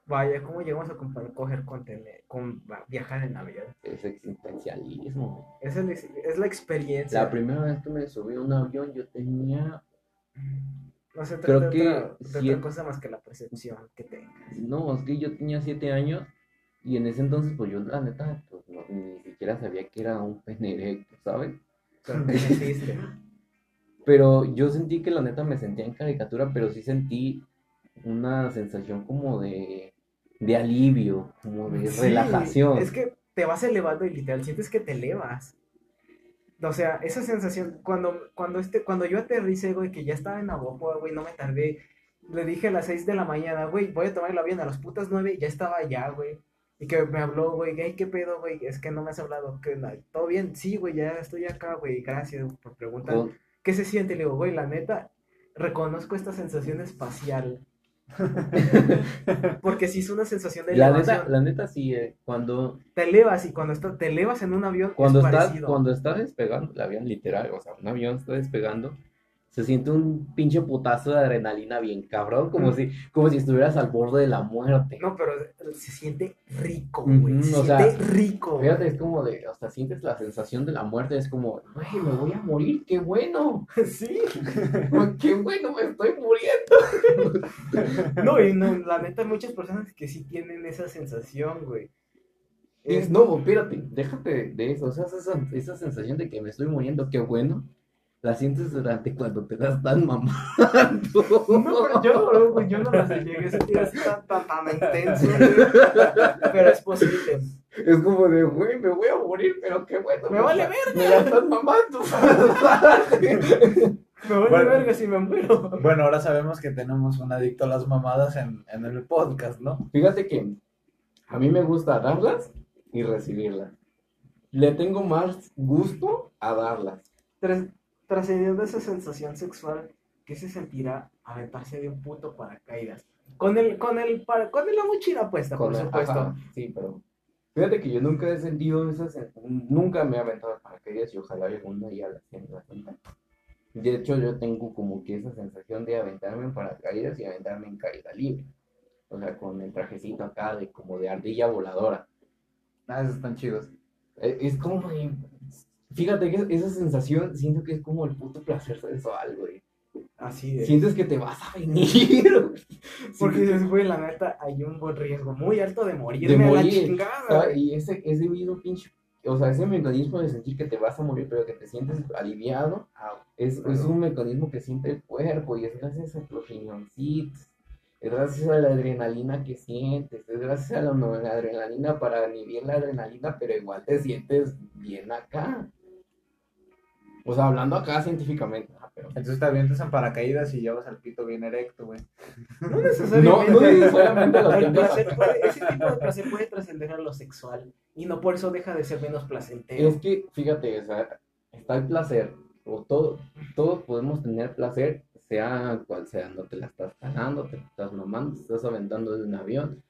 Vaya, ¿cómo llegamos a comparar coger con, tener, con viajar en avión? Es existencialismo. Es, el- es la experiencia. La primera vez que me subí a un avión yo tenía, No se creo de, que otra, de otra cosa más que la percepción que tengas. no, es que yo tenía siete años y en ese entonces pues yo la neta pues, no- ni siquiera sabía que era un pene erecto, ¿sabes? Pero. Pero yo sentí que la neta me sentía en caricatura, pero sí sentí una sensación como de, de alivio, como de Sí, relajación. Es que te vas elevando y literal sientes que te elevas. O sea, esa sensación, cuando, cuando, este, cuando yo aterricé, güey, que ya estaba en Navajo, güey, no me tardé. Le dije a las 6 de la mañana, güey, voy a tomar el avión a las putas 9 y ya estaba allá, güey. Y que me habló, güey, "Ey, ¿qué pedo, güey? Es que no me has hablado. que ¿Todo bien? Sí, güey, ya estoy acá, güey, gracias por preguntar. ¿Qué se siente? Le digo, güey, la neta, reconozco esta sensación espacial. Porque sí es una sensación de la elevación. neta, la neta sí, eh, cuando, Te elevas y cuando está, te elevas en un avión cuando es estás, parecido. cuando está despegando el avión, literal, o sea, un avión está despegando, se siente un pinche putazo de adrenalina bien cabrón, como Mm. si, como si estuvieras al borde de la muerte. No, pero se siente rico, güey. se o sea, siente rico. Fíjate, es como de, sea, sientes la sensación de la muerte, es como, güey, me voy a morir, qué bueno, Sí. qué bueno, me estoy muriendo. No, y no, la neta hay muchas personas que sí tienen esa sensación, güey. Es- Es- no, espérate, déjate de eso, o sea, esa, esa sensación de que me estoy muriendo, qué bueno, la sientes durante cuando te das tan mamando. No, yo, yo no las llegué a sentir así tan, tan, tan intenso. Pero es posible. Es como de, güey, me voy a morir, pero qué bueno. Me vale la- Me la están mamando. Me vale Bueno. verga si me muero. Bueno, ahora sabemos que tenemos un adicto a las mamadas en, en el podcast, ¿no? Fíjate que a mí me gusta darlas y recibirlas. Le tengo más gusto a darlas. Tras- Trascendiendo esa sensación sexual, ¿qué se sentirá aventarse de un puto paracaídas? Con el, con el, para, con la mochila puesta, Con por el- supuesto. ajá, sí, pero fíjate que yo nunca he sentido esas, nunca me he aventado paracaídas y ojalá algún día la sienta. De hecho, yo tengo como que esa sensación de aventarme en paracaídas y aventarme en caída libre. O sea, con el trajecito acá de como de ardilla voladora. Ah, esos están chidos. Eh, Es como de- Fíjate que esa sensación siento que es como el puto placer sensual, güey. Así es. Sientes que te vas a venir. Porque Sientes- dices, güey, la neta, hay un buen riesgo muy alto de morirme de a la morir. chingada. ¿sabes? güey. Y ese, ese mismo pinche, o sea, ese mecanismo de sentir que te vas a morir, pero que te sientes aliviado, es, es Claro. un mecanismo que siente el cuerpo y es gracias a los riñoncitos, es gracias a la adrenalina que sientes, es gracias a la adrenalina para inhibir la adrenalina, pero igual te sientes bien acá. O sea, hablando acá científicamente, pero... Entonces te avientas en paracaídas y llevas al pito bien erecto, güey. No No, necesariamente. no necesariamente lo El placer puede- ese tipo de placer puede trascender a lo sexual y no por eso deja de ser menos placentero. Es que, fíjate, o sea, está el placer, o todo, todos podemos tener placer, sea cual sea, no te la estás ganando, te la estás mamando, te estás aventando de un avión,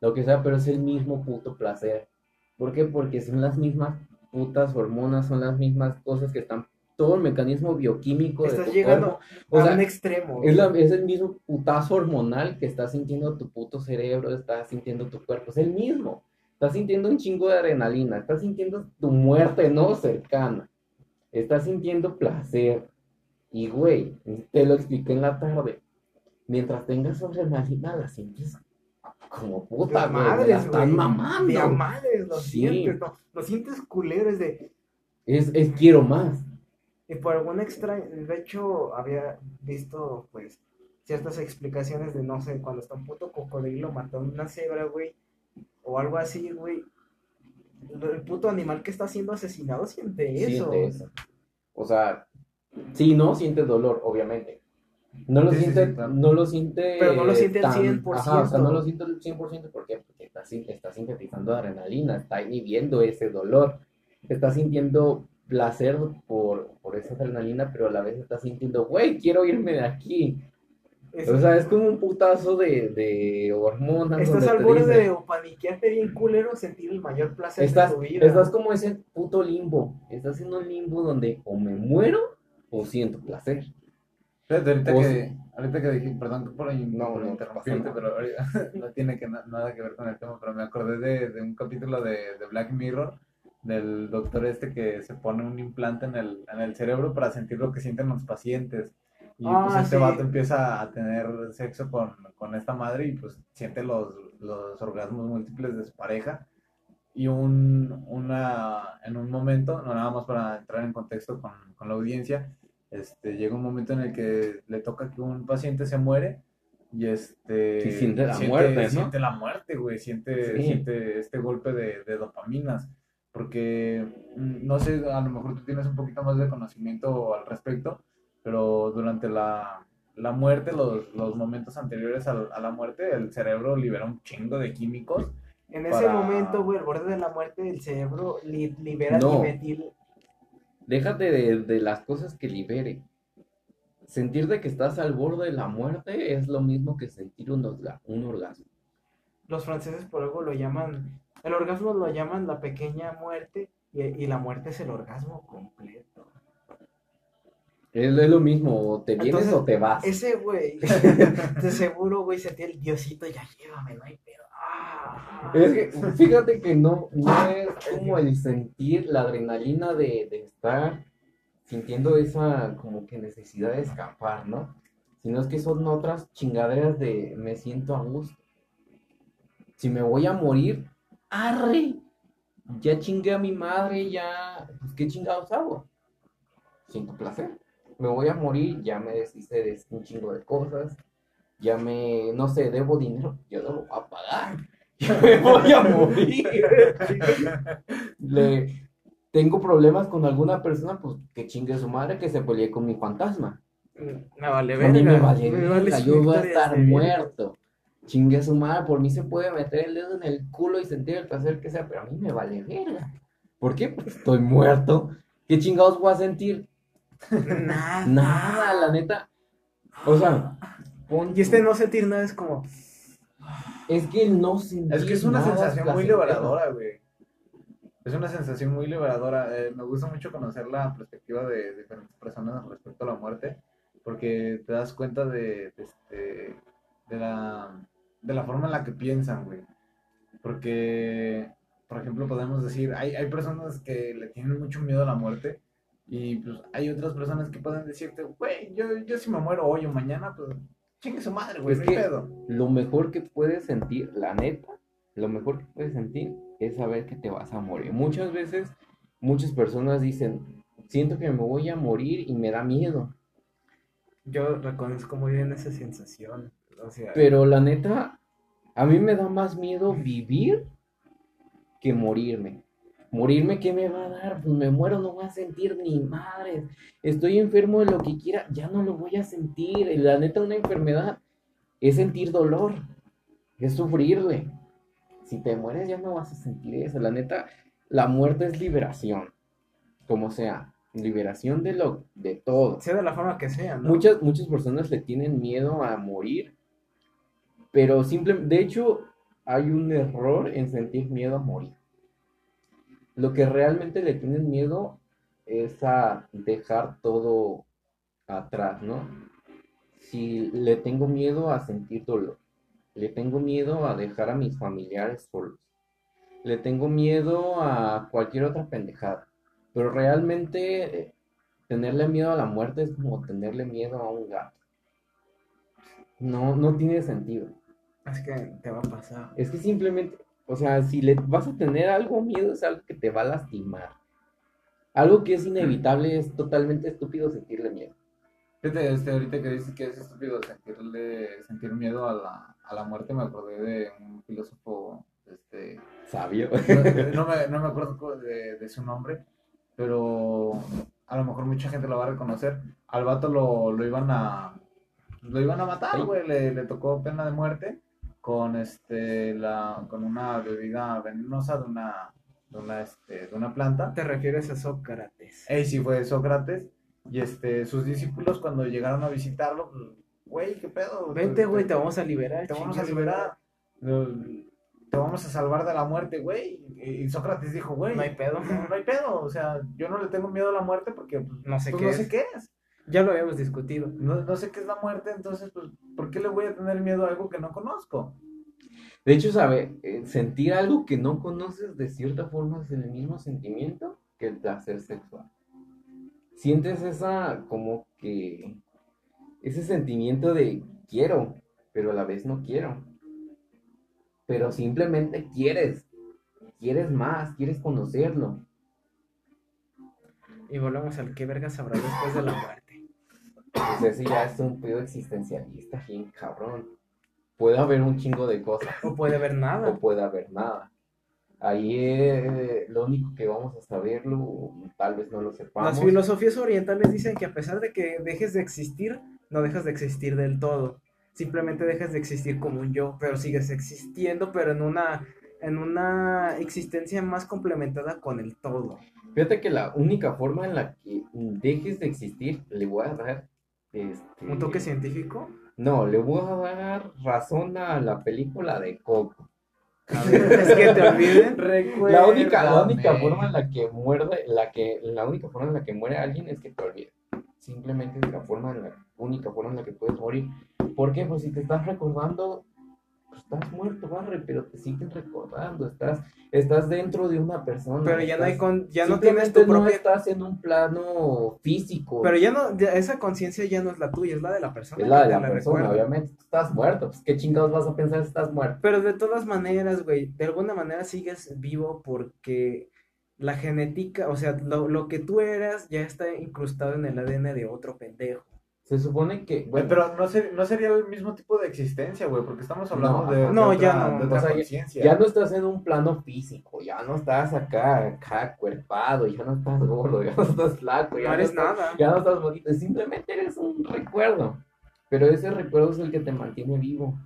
lo que sea, pero es el mismo puto placer. ¿Por qué? Porque son las mismas putas hormonas, son las mismas cosas que están, todo el mecanismo bioquímico de Estás tu llegando. O a sea, un extremo. es, la- es el mismo putazo hormonal que está sintiendo tu puto cerebro, está sintiendo tu cuerpo, es el mismo. Estás sintiendo un chingo de adrenalina, estás sintiendo tu muerte no cercana, estás sintiendo placer. Y güey, te lo expliqué en la tarde. Mientras tengas adrenalina, la sientes como puta, güey. me la madres, están mamando. De madres, lo Sí. sientes, no, lo sientes culero, es de, Es, es quiero más. y por alguna extraña, de hecho, había visto, pues, ciertas explicaciones de, no sé, cuando está un puto cocodrilo matando una cebra, güey, o algo así, güey, el puto animal que está siendo asesinado siente eso. Siente eso. O sea, sí, no siente dolor, obviamente. No lo siente, sí, claro. no lo siente. Pero no lo siente al tan- 100%. Ajá, o sea, no lo siente al 100%, ¿por qué? Porque está, está sintetizando adrenalina, está inhibiendo ese dolor. Está sintiendo placer por, por esa adrenalina, pero a la vez estás sintiendo, güey, quiero irme de aquí. Es- O sea, es como un putazo de, de hormonas. Estás al borde de o paniquearte bien culero, sentir el mayor placer Estás, de tu vida. estás como ese puto limbo. Estás en un limbo donde o me muero o siento placer. Fíjate, ahorita que, ahorita que dije, perdón por, No, por no, interrumpirte, pasa pero ahorita no tiene que na- nada que ver con el tema, pero me acordé de, de un capítulo de, de Black Mirror, del doctor este que se pone un implante en el, en el cerebro para sentir lo que sienten los pacientes. Y Ah, pues este sí. vato empieza a tener sexo con, con esta madre y pues siente los, los orgasmos múltiples de su pareja. Y un, una, en un momento, no nada más para entrar en contexto con, con la audiencia, este, llega un momento en el que le toca que un paciente se muere y este Y siente la muerte, ¿no? siente la muerte, güey, siente, Sí. siente este golpe de, de dopaminas. Porque mm, no sé, a lo mejor tú tienes un poquito más de conocimiento al respecto, pero durante la, la muerte, los, los momentos anteriores al- a, la muerte, el cerebro libera un chingo de químicos. En ese para- momento, güey, al borde de la muerte, el cerebro li- libera No. dimetil. Déjate de, de las cosas que libere. Sentir de que estás al borde de la muerte es lo mismo que sentir un, orga- un orgasmo. Los franceses por algo lo llaman, el orgasmo lo llaman la pequeña muerte y, y la muerte es el orgasmo completo. Es, lo mismo, o te vienes Entonces, o te vas. Ese güey, de seguro, güey, sentía el diosito, ya llévame, no hay pedo. Es que fíjate que no, no es como el sentir la adrenalina de, de estar sintiendo esa como que necesidad de escapar, ¿no? Sino es que son otras chingaderas de me siento a gusto. Si me voy a morir, arre, ya chingué a mi madre, ya, pues qué chingados hago. Siento placer. Me voy a morir, ya me deshice de un chingo de cosas, ya me, no sé, debo dinero, yo no lo voy a pagar. Yo me voy a morir. Le, tengo problemas con alguna persona, pues que chingue su madre que se pelee con mi fantasma. Me vale A verga. mí me vale me verga, vale su yo voy a estar muerto. Chingue su madre, por mí se puede meter el dedo en el culo y sentir el placer que sea, pero a mí me vale verga. ¿Por qué? Porque estoy muerto. ¿Qué chingados voy a sentir? Nada. Nada, la neta. O sea, pon- Y este no sentir nada es como. Es que no sentir Es que es una sensación muy liberadora, güey. Es una sensación muy liberadora. Eh, me gusta mucho conocer la perspectiva de diferentes personas respecto a la muerte, porque te das cuenta de, de, este, de, la, de la forma en la que piensan, güey. Porque, por ejemplo, podemos decir, hay, hay personas que le tienen mucho miedo a la muerte, y pues hay otras personas que pueden decirte, güey, yo, yo si me muero hoy o mañana, pues chingue su madre, güey, Es no hay que- pedo. Lo mejor que puedes sentir, la neta, lo mejor que puedes sentir es saber que te vas a morir. Muchas veces, muchas personas dicen, siento que me voy a morir y me da miedo. Yo reconozco muy bien esa sensación. O sea, Pero la neta, a mí me da más miedo vivir que morirme. Morirme, ¿qué me va a dar? Pues me muero, no voy a sentir ni madres. Estoy enfermo de lo que quiera, ya no lo voy a sentir. La neta, una enfermedad es sentir dolor, es sufrirle. Si te mueres, ya no vas a sentir eso. La neta, la muerte es liberación. Como sea, liberación de lo, de todo. sea de la forma que sea, ¿no? Muchas, muchas personas le tienen miedo a morir, pero simplemente, de hecho, hay un error en sentir miedo a morir. Lo que realmente le tienen miedo es a dejar todo atrás, ¿no? Si le tengo miedo a sentir dolor, le tengo miedo a dejar a mis familiares solos, le tengo miedo a cualquier otra pendejada, pero realmente eh, tenerle miedo a la muerte es como tenerle miedo a un gato. No, no tiene sentido. Es que te va a pasar. Es que simplemente, o sea, si le vas a tener algo miedo es algo que te va a lastimar. Algo que es inevitable es totalmente estúpido sentirle miedo. Fíjate, este, ahorita que dices que es estúpido sentirle, sentir miedo a la, a la muerte, me acordé de un filósofo, este, Sabio. no, me, no me acuerdo de, de su nombre, pero a lo mejor mucha gente lo va a reconocer. Al vato lo, lo iban a, lo iban a matar, güey, le, le tocó pena de muerte con este, la, con una bebida venenosa de una, de una, este, de una planta. Te refieres a Sócrates. Ey, sí fue Sócrates. Y este, sus discípulos cuando llegaron a visitarlo, pues, güey, ¿qué pedo? Vente, güey, te vamos a liberar. te vamos a liberar. Te vamos a salvar de la muerte, güey. Y Sócrates dijo, güey, No hay pedo. no, no hay pedo. O sea, yo no le tengo miedo a la muerte porque pues, No sé pues, qué no es. sé qué es. Ya lo habíamos discutido. No, no sé qué es la muerte, entonces, pues, ¿por qué le voy a tener miedo a algo que no conozco? De hecho, ¿sabe? Eh, Sentir algo que no conoces de cierta forma es el mismo sentimiento que el placer sexual. Sientes esa como que ese sentimiento de quiero, pero a la vez no quiero. Pero simplemente quieres. Quieres más, quieres conocerlo. Y volvemos al qué vergas habrá después de la muerte. Pues ese ya es un pedo existencialista, bien cabrón. Puede haber un chingo de cosas. O puede haber o nada. puede haber nada. Ahí eh, lo único que vamos a saberlo, tal vez no lo sepamos. Las filosofías orientales dicen que a pesar de que dejes de existir, no dejas de existir del todo. Simplemente dejas de existir como un yo, pero sigues existiendo, pero en una, en una existencia más complementada con el todo. Fíjate que la única forma en la que dejes de existir, le voy a dar este, ¿Un toque científico? No, le voy a dar razón a la película de Coco. es que te olviden. La única, la única forma en la que muerde, la que, la única forma en la que muere alguien es que te olvide. Simplemente es la forma en la única forma en la que puedes morir. ¿Por qué? Pues si te estás recordando, pues estás muerto, barre, pero te siguen recordando, estás, estás dentro de una persona. Pero ya no hay con, ya no tienes tu no propia. estás en un plano físico. Pero ya no, ya esa conciencia ya no es la tuya, es la de la persona. es la de la persona, recuerda. obviamente. Tú estás muerto, pues qué chingados vas a pensar si estás muerto. Pero de todas maneras, güey, de alguna manera sigues vivo porque la genética, o sea, lo, lo que tú eras ya está incrustado en el ADN de otro pendejo. Se supone que, bueno, Pero no, ser- no sería el mismo tipo de existencia, güey, porque estamos hablando No, de, de No, otra, ya no. de otra O sea, ya- no estás en un plano físico, ya no estás acá, acá cuerpado, ya no estás gordo, ya no estás flaco, ya No eres estás- nada. ya no estás bonito, simplemente eres un recuerdo. Pero ese recuerdo es el que te mantiene vivo.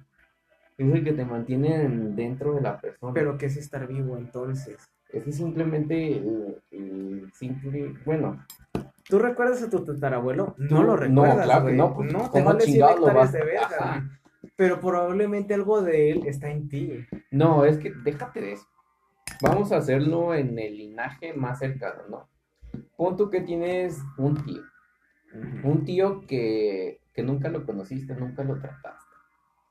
Es el que te mantiene en- dentro de la persona. Pero ¿qué es estar vivo entonces? ese es simplemente el, el simple, bueno, ¿Tú recuerdas a tu tatarabuelo? No lo no, recuerdas, claro que no, pues, te ¿cómo vale 100 chingados lo hectáreas de verga. Pero probablemente algo de él está en ti. no, es que déjate de eso. Vamos a hacerlo en el linaje más cercano, ¿no? Pon tú que tienes un tío. Un tío que, que nunca lo conociste, nunca lo trataste.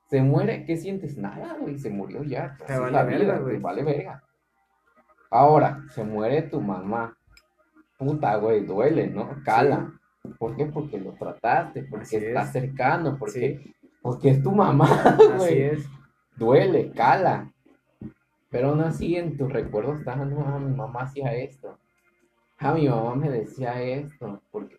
Se muere, ¿qué sientes? Nada, güey, se murió ya. Te vale verga, güey. te vale verga. Ahora, se muere tu mamá. Puta, güey, duele, ¿no? Cala. ¿Por qué? Porque lo trataste, porque Así está es. cercano, porque, Sí, porque es tu mamá, así güey. es. Duele, cala. Pero aún así en tus recuerdos está, no, ah, mi mamá hacía esto. Ah, mi mamá me decía esto. Porque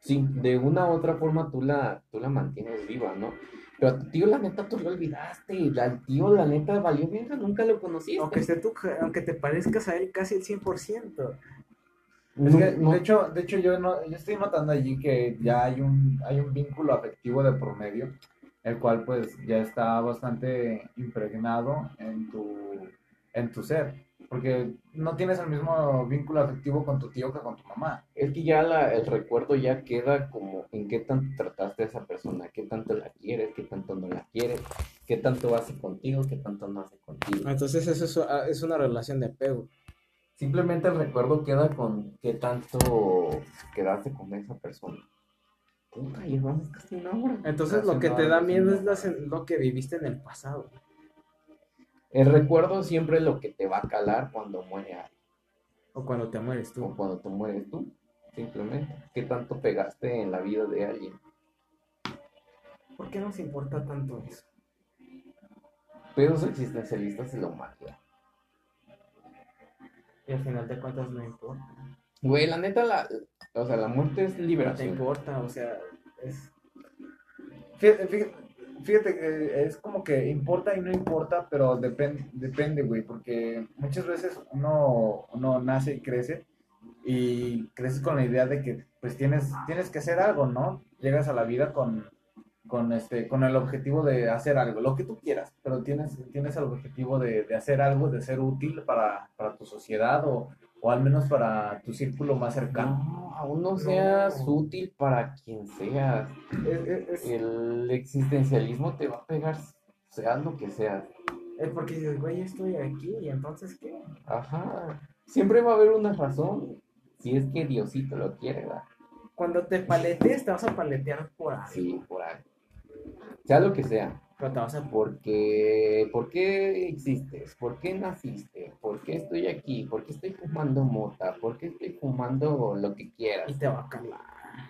sí, de una u otra forma tú la, tú la mantienes viva, ¿no? Pero a tu tío, la neta, tú lo olvidaste. y Al tío, la neta, valió verga, nunca lo conociste. Aunque, esté tú, aunque te parezcas a él casi el 100%. Es que, no, de hecho, de hecho yo, no, yo estoy notando allí que ya hay un, hay un vínculo afectivo de por medio, el cual pues ya está bastante impregnado en tu, en tu ser, porque no tienes el mismo vínculo afectivo con tu tío que con tu mamá. es que ya la, el recuerdo ya queda como en qué tanto trataste a esa persona, qué tanto la quieres, qué tanto no la quieres, qué tanto hace contigo, qué tanto no hace contigo. Entonces eso es, es una relación de apego. Simplemente el recuerdo queda con qué tanto quedaste con esa persona. Puta, llevamos casi una hora. Entonces Casi lo que te da miedo es la lo que viviste en el pasado. El recuerdo siempre es lo que te va a calar cuando muere alguien. O cuando te mueres O tú. cuando tú mueres tú. Simplemente. ¿Qué tanto pegaste en la vida de alguien? ¿Por qué nos importa tanto eso? Pedos existencialistas y la humanidad. Y al final de cuentas no importa. Güey, la neta, la, o sea, la muerte es No te liberación. importa, o sea, es... Fíjate, fíjate, fíjate que es como que importa y no importa, pero depende, depende, güey, porque muchas veces uno, uno nace y crece y creces con la idea de que pues tienes, tienes que hacer algo, ¿no? Llegas a la vida con, con este, con el objetivo de hacer algo, lo que tú quieras, pero tienes, tienes el objetivo de, de hacer algo, de ser útil para, para tu sociedad o, o al menos para tu círculo más cercano. No, aún no seas útil para quien seas. Es, es- es- El existencialismo te va a pegar, seas lo que seas. es porque dices, güey, estoy aquí y entonces qué. Ajá. Siempre va a haber una razón. Si es que Diosito lo quiere, ¿verdad? Cuando te paletees, te vas a paletear por ahí. Sí, por ahí. Sea lo que sea. Pero te vas a Porque, ¿por qué existes? ¿Por qué naciste? ¿Por qué estoy aquí? ¿Por qué estoy fumando mota? ¿Por qué estoy fumando lo que quieras? y te va a calar.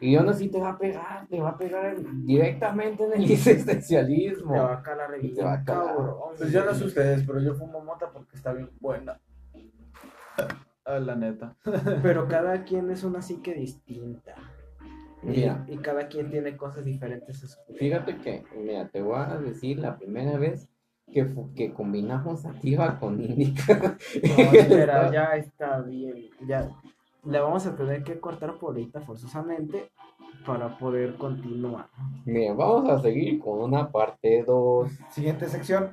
Y aún así te va a pegar, te va a pegar directamente en el existencialismo. Te va a calar Y te va a calar. cabrón. Pues yo no sé ustedes, pero yo fumo mota porque está bien buena. Ah, la neta. Pero cada quien es una psique distinta. Y, Mira. y cada quien tiene cosas diferentes en su. Fíjate que, mira, te voy a decir la primera vez que, que combinamos sativa con índica. No, espera, ya está bien. Ya le vamos a tener que cortar por ahorita forzosamente para poder continuar. Mira, vamos a seguir con una parte 2. Siguiente sección.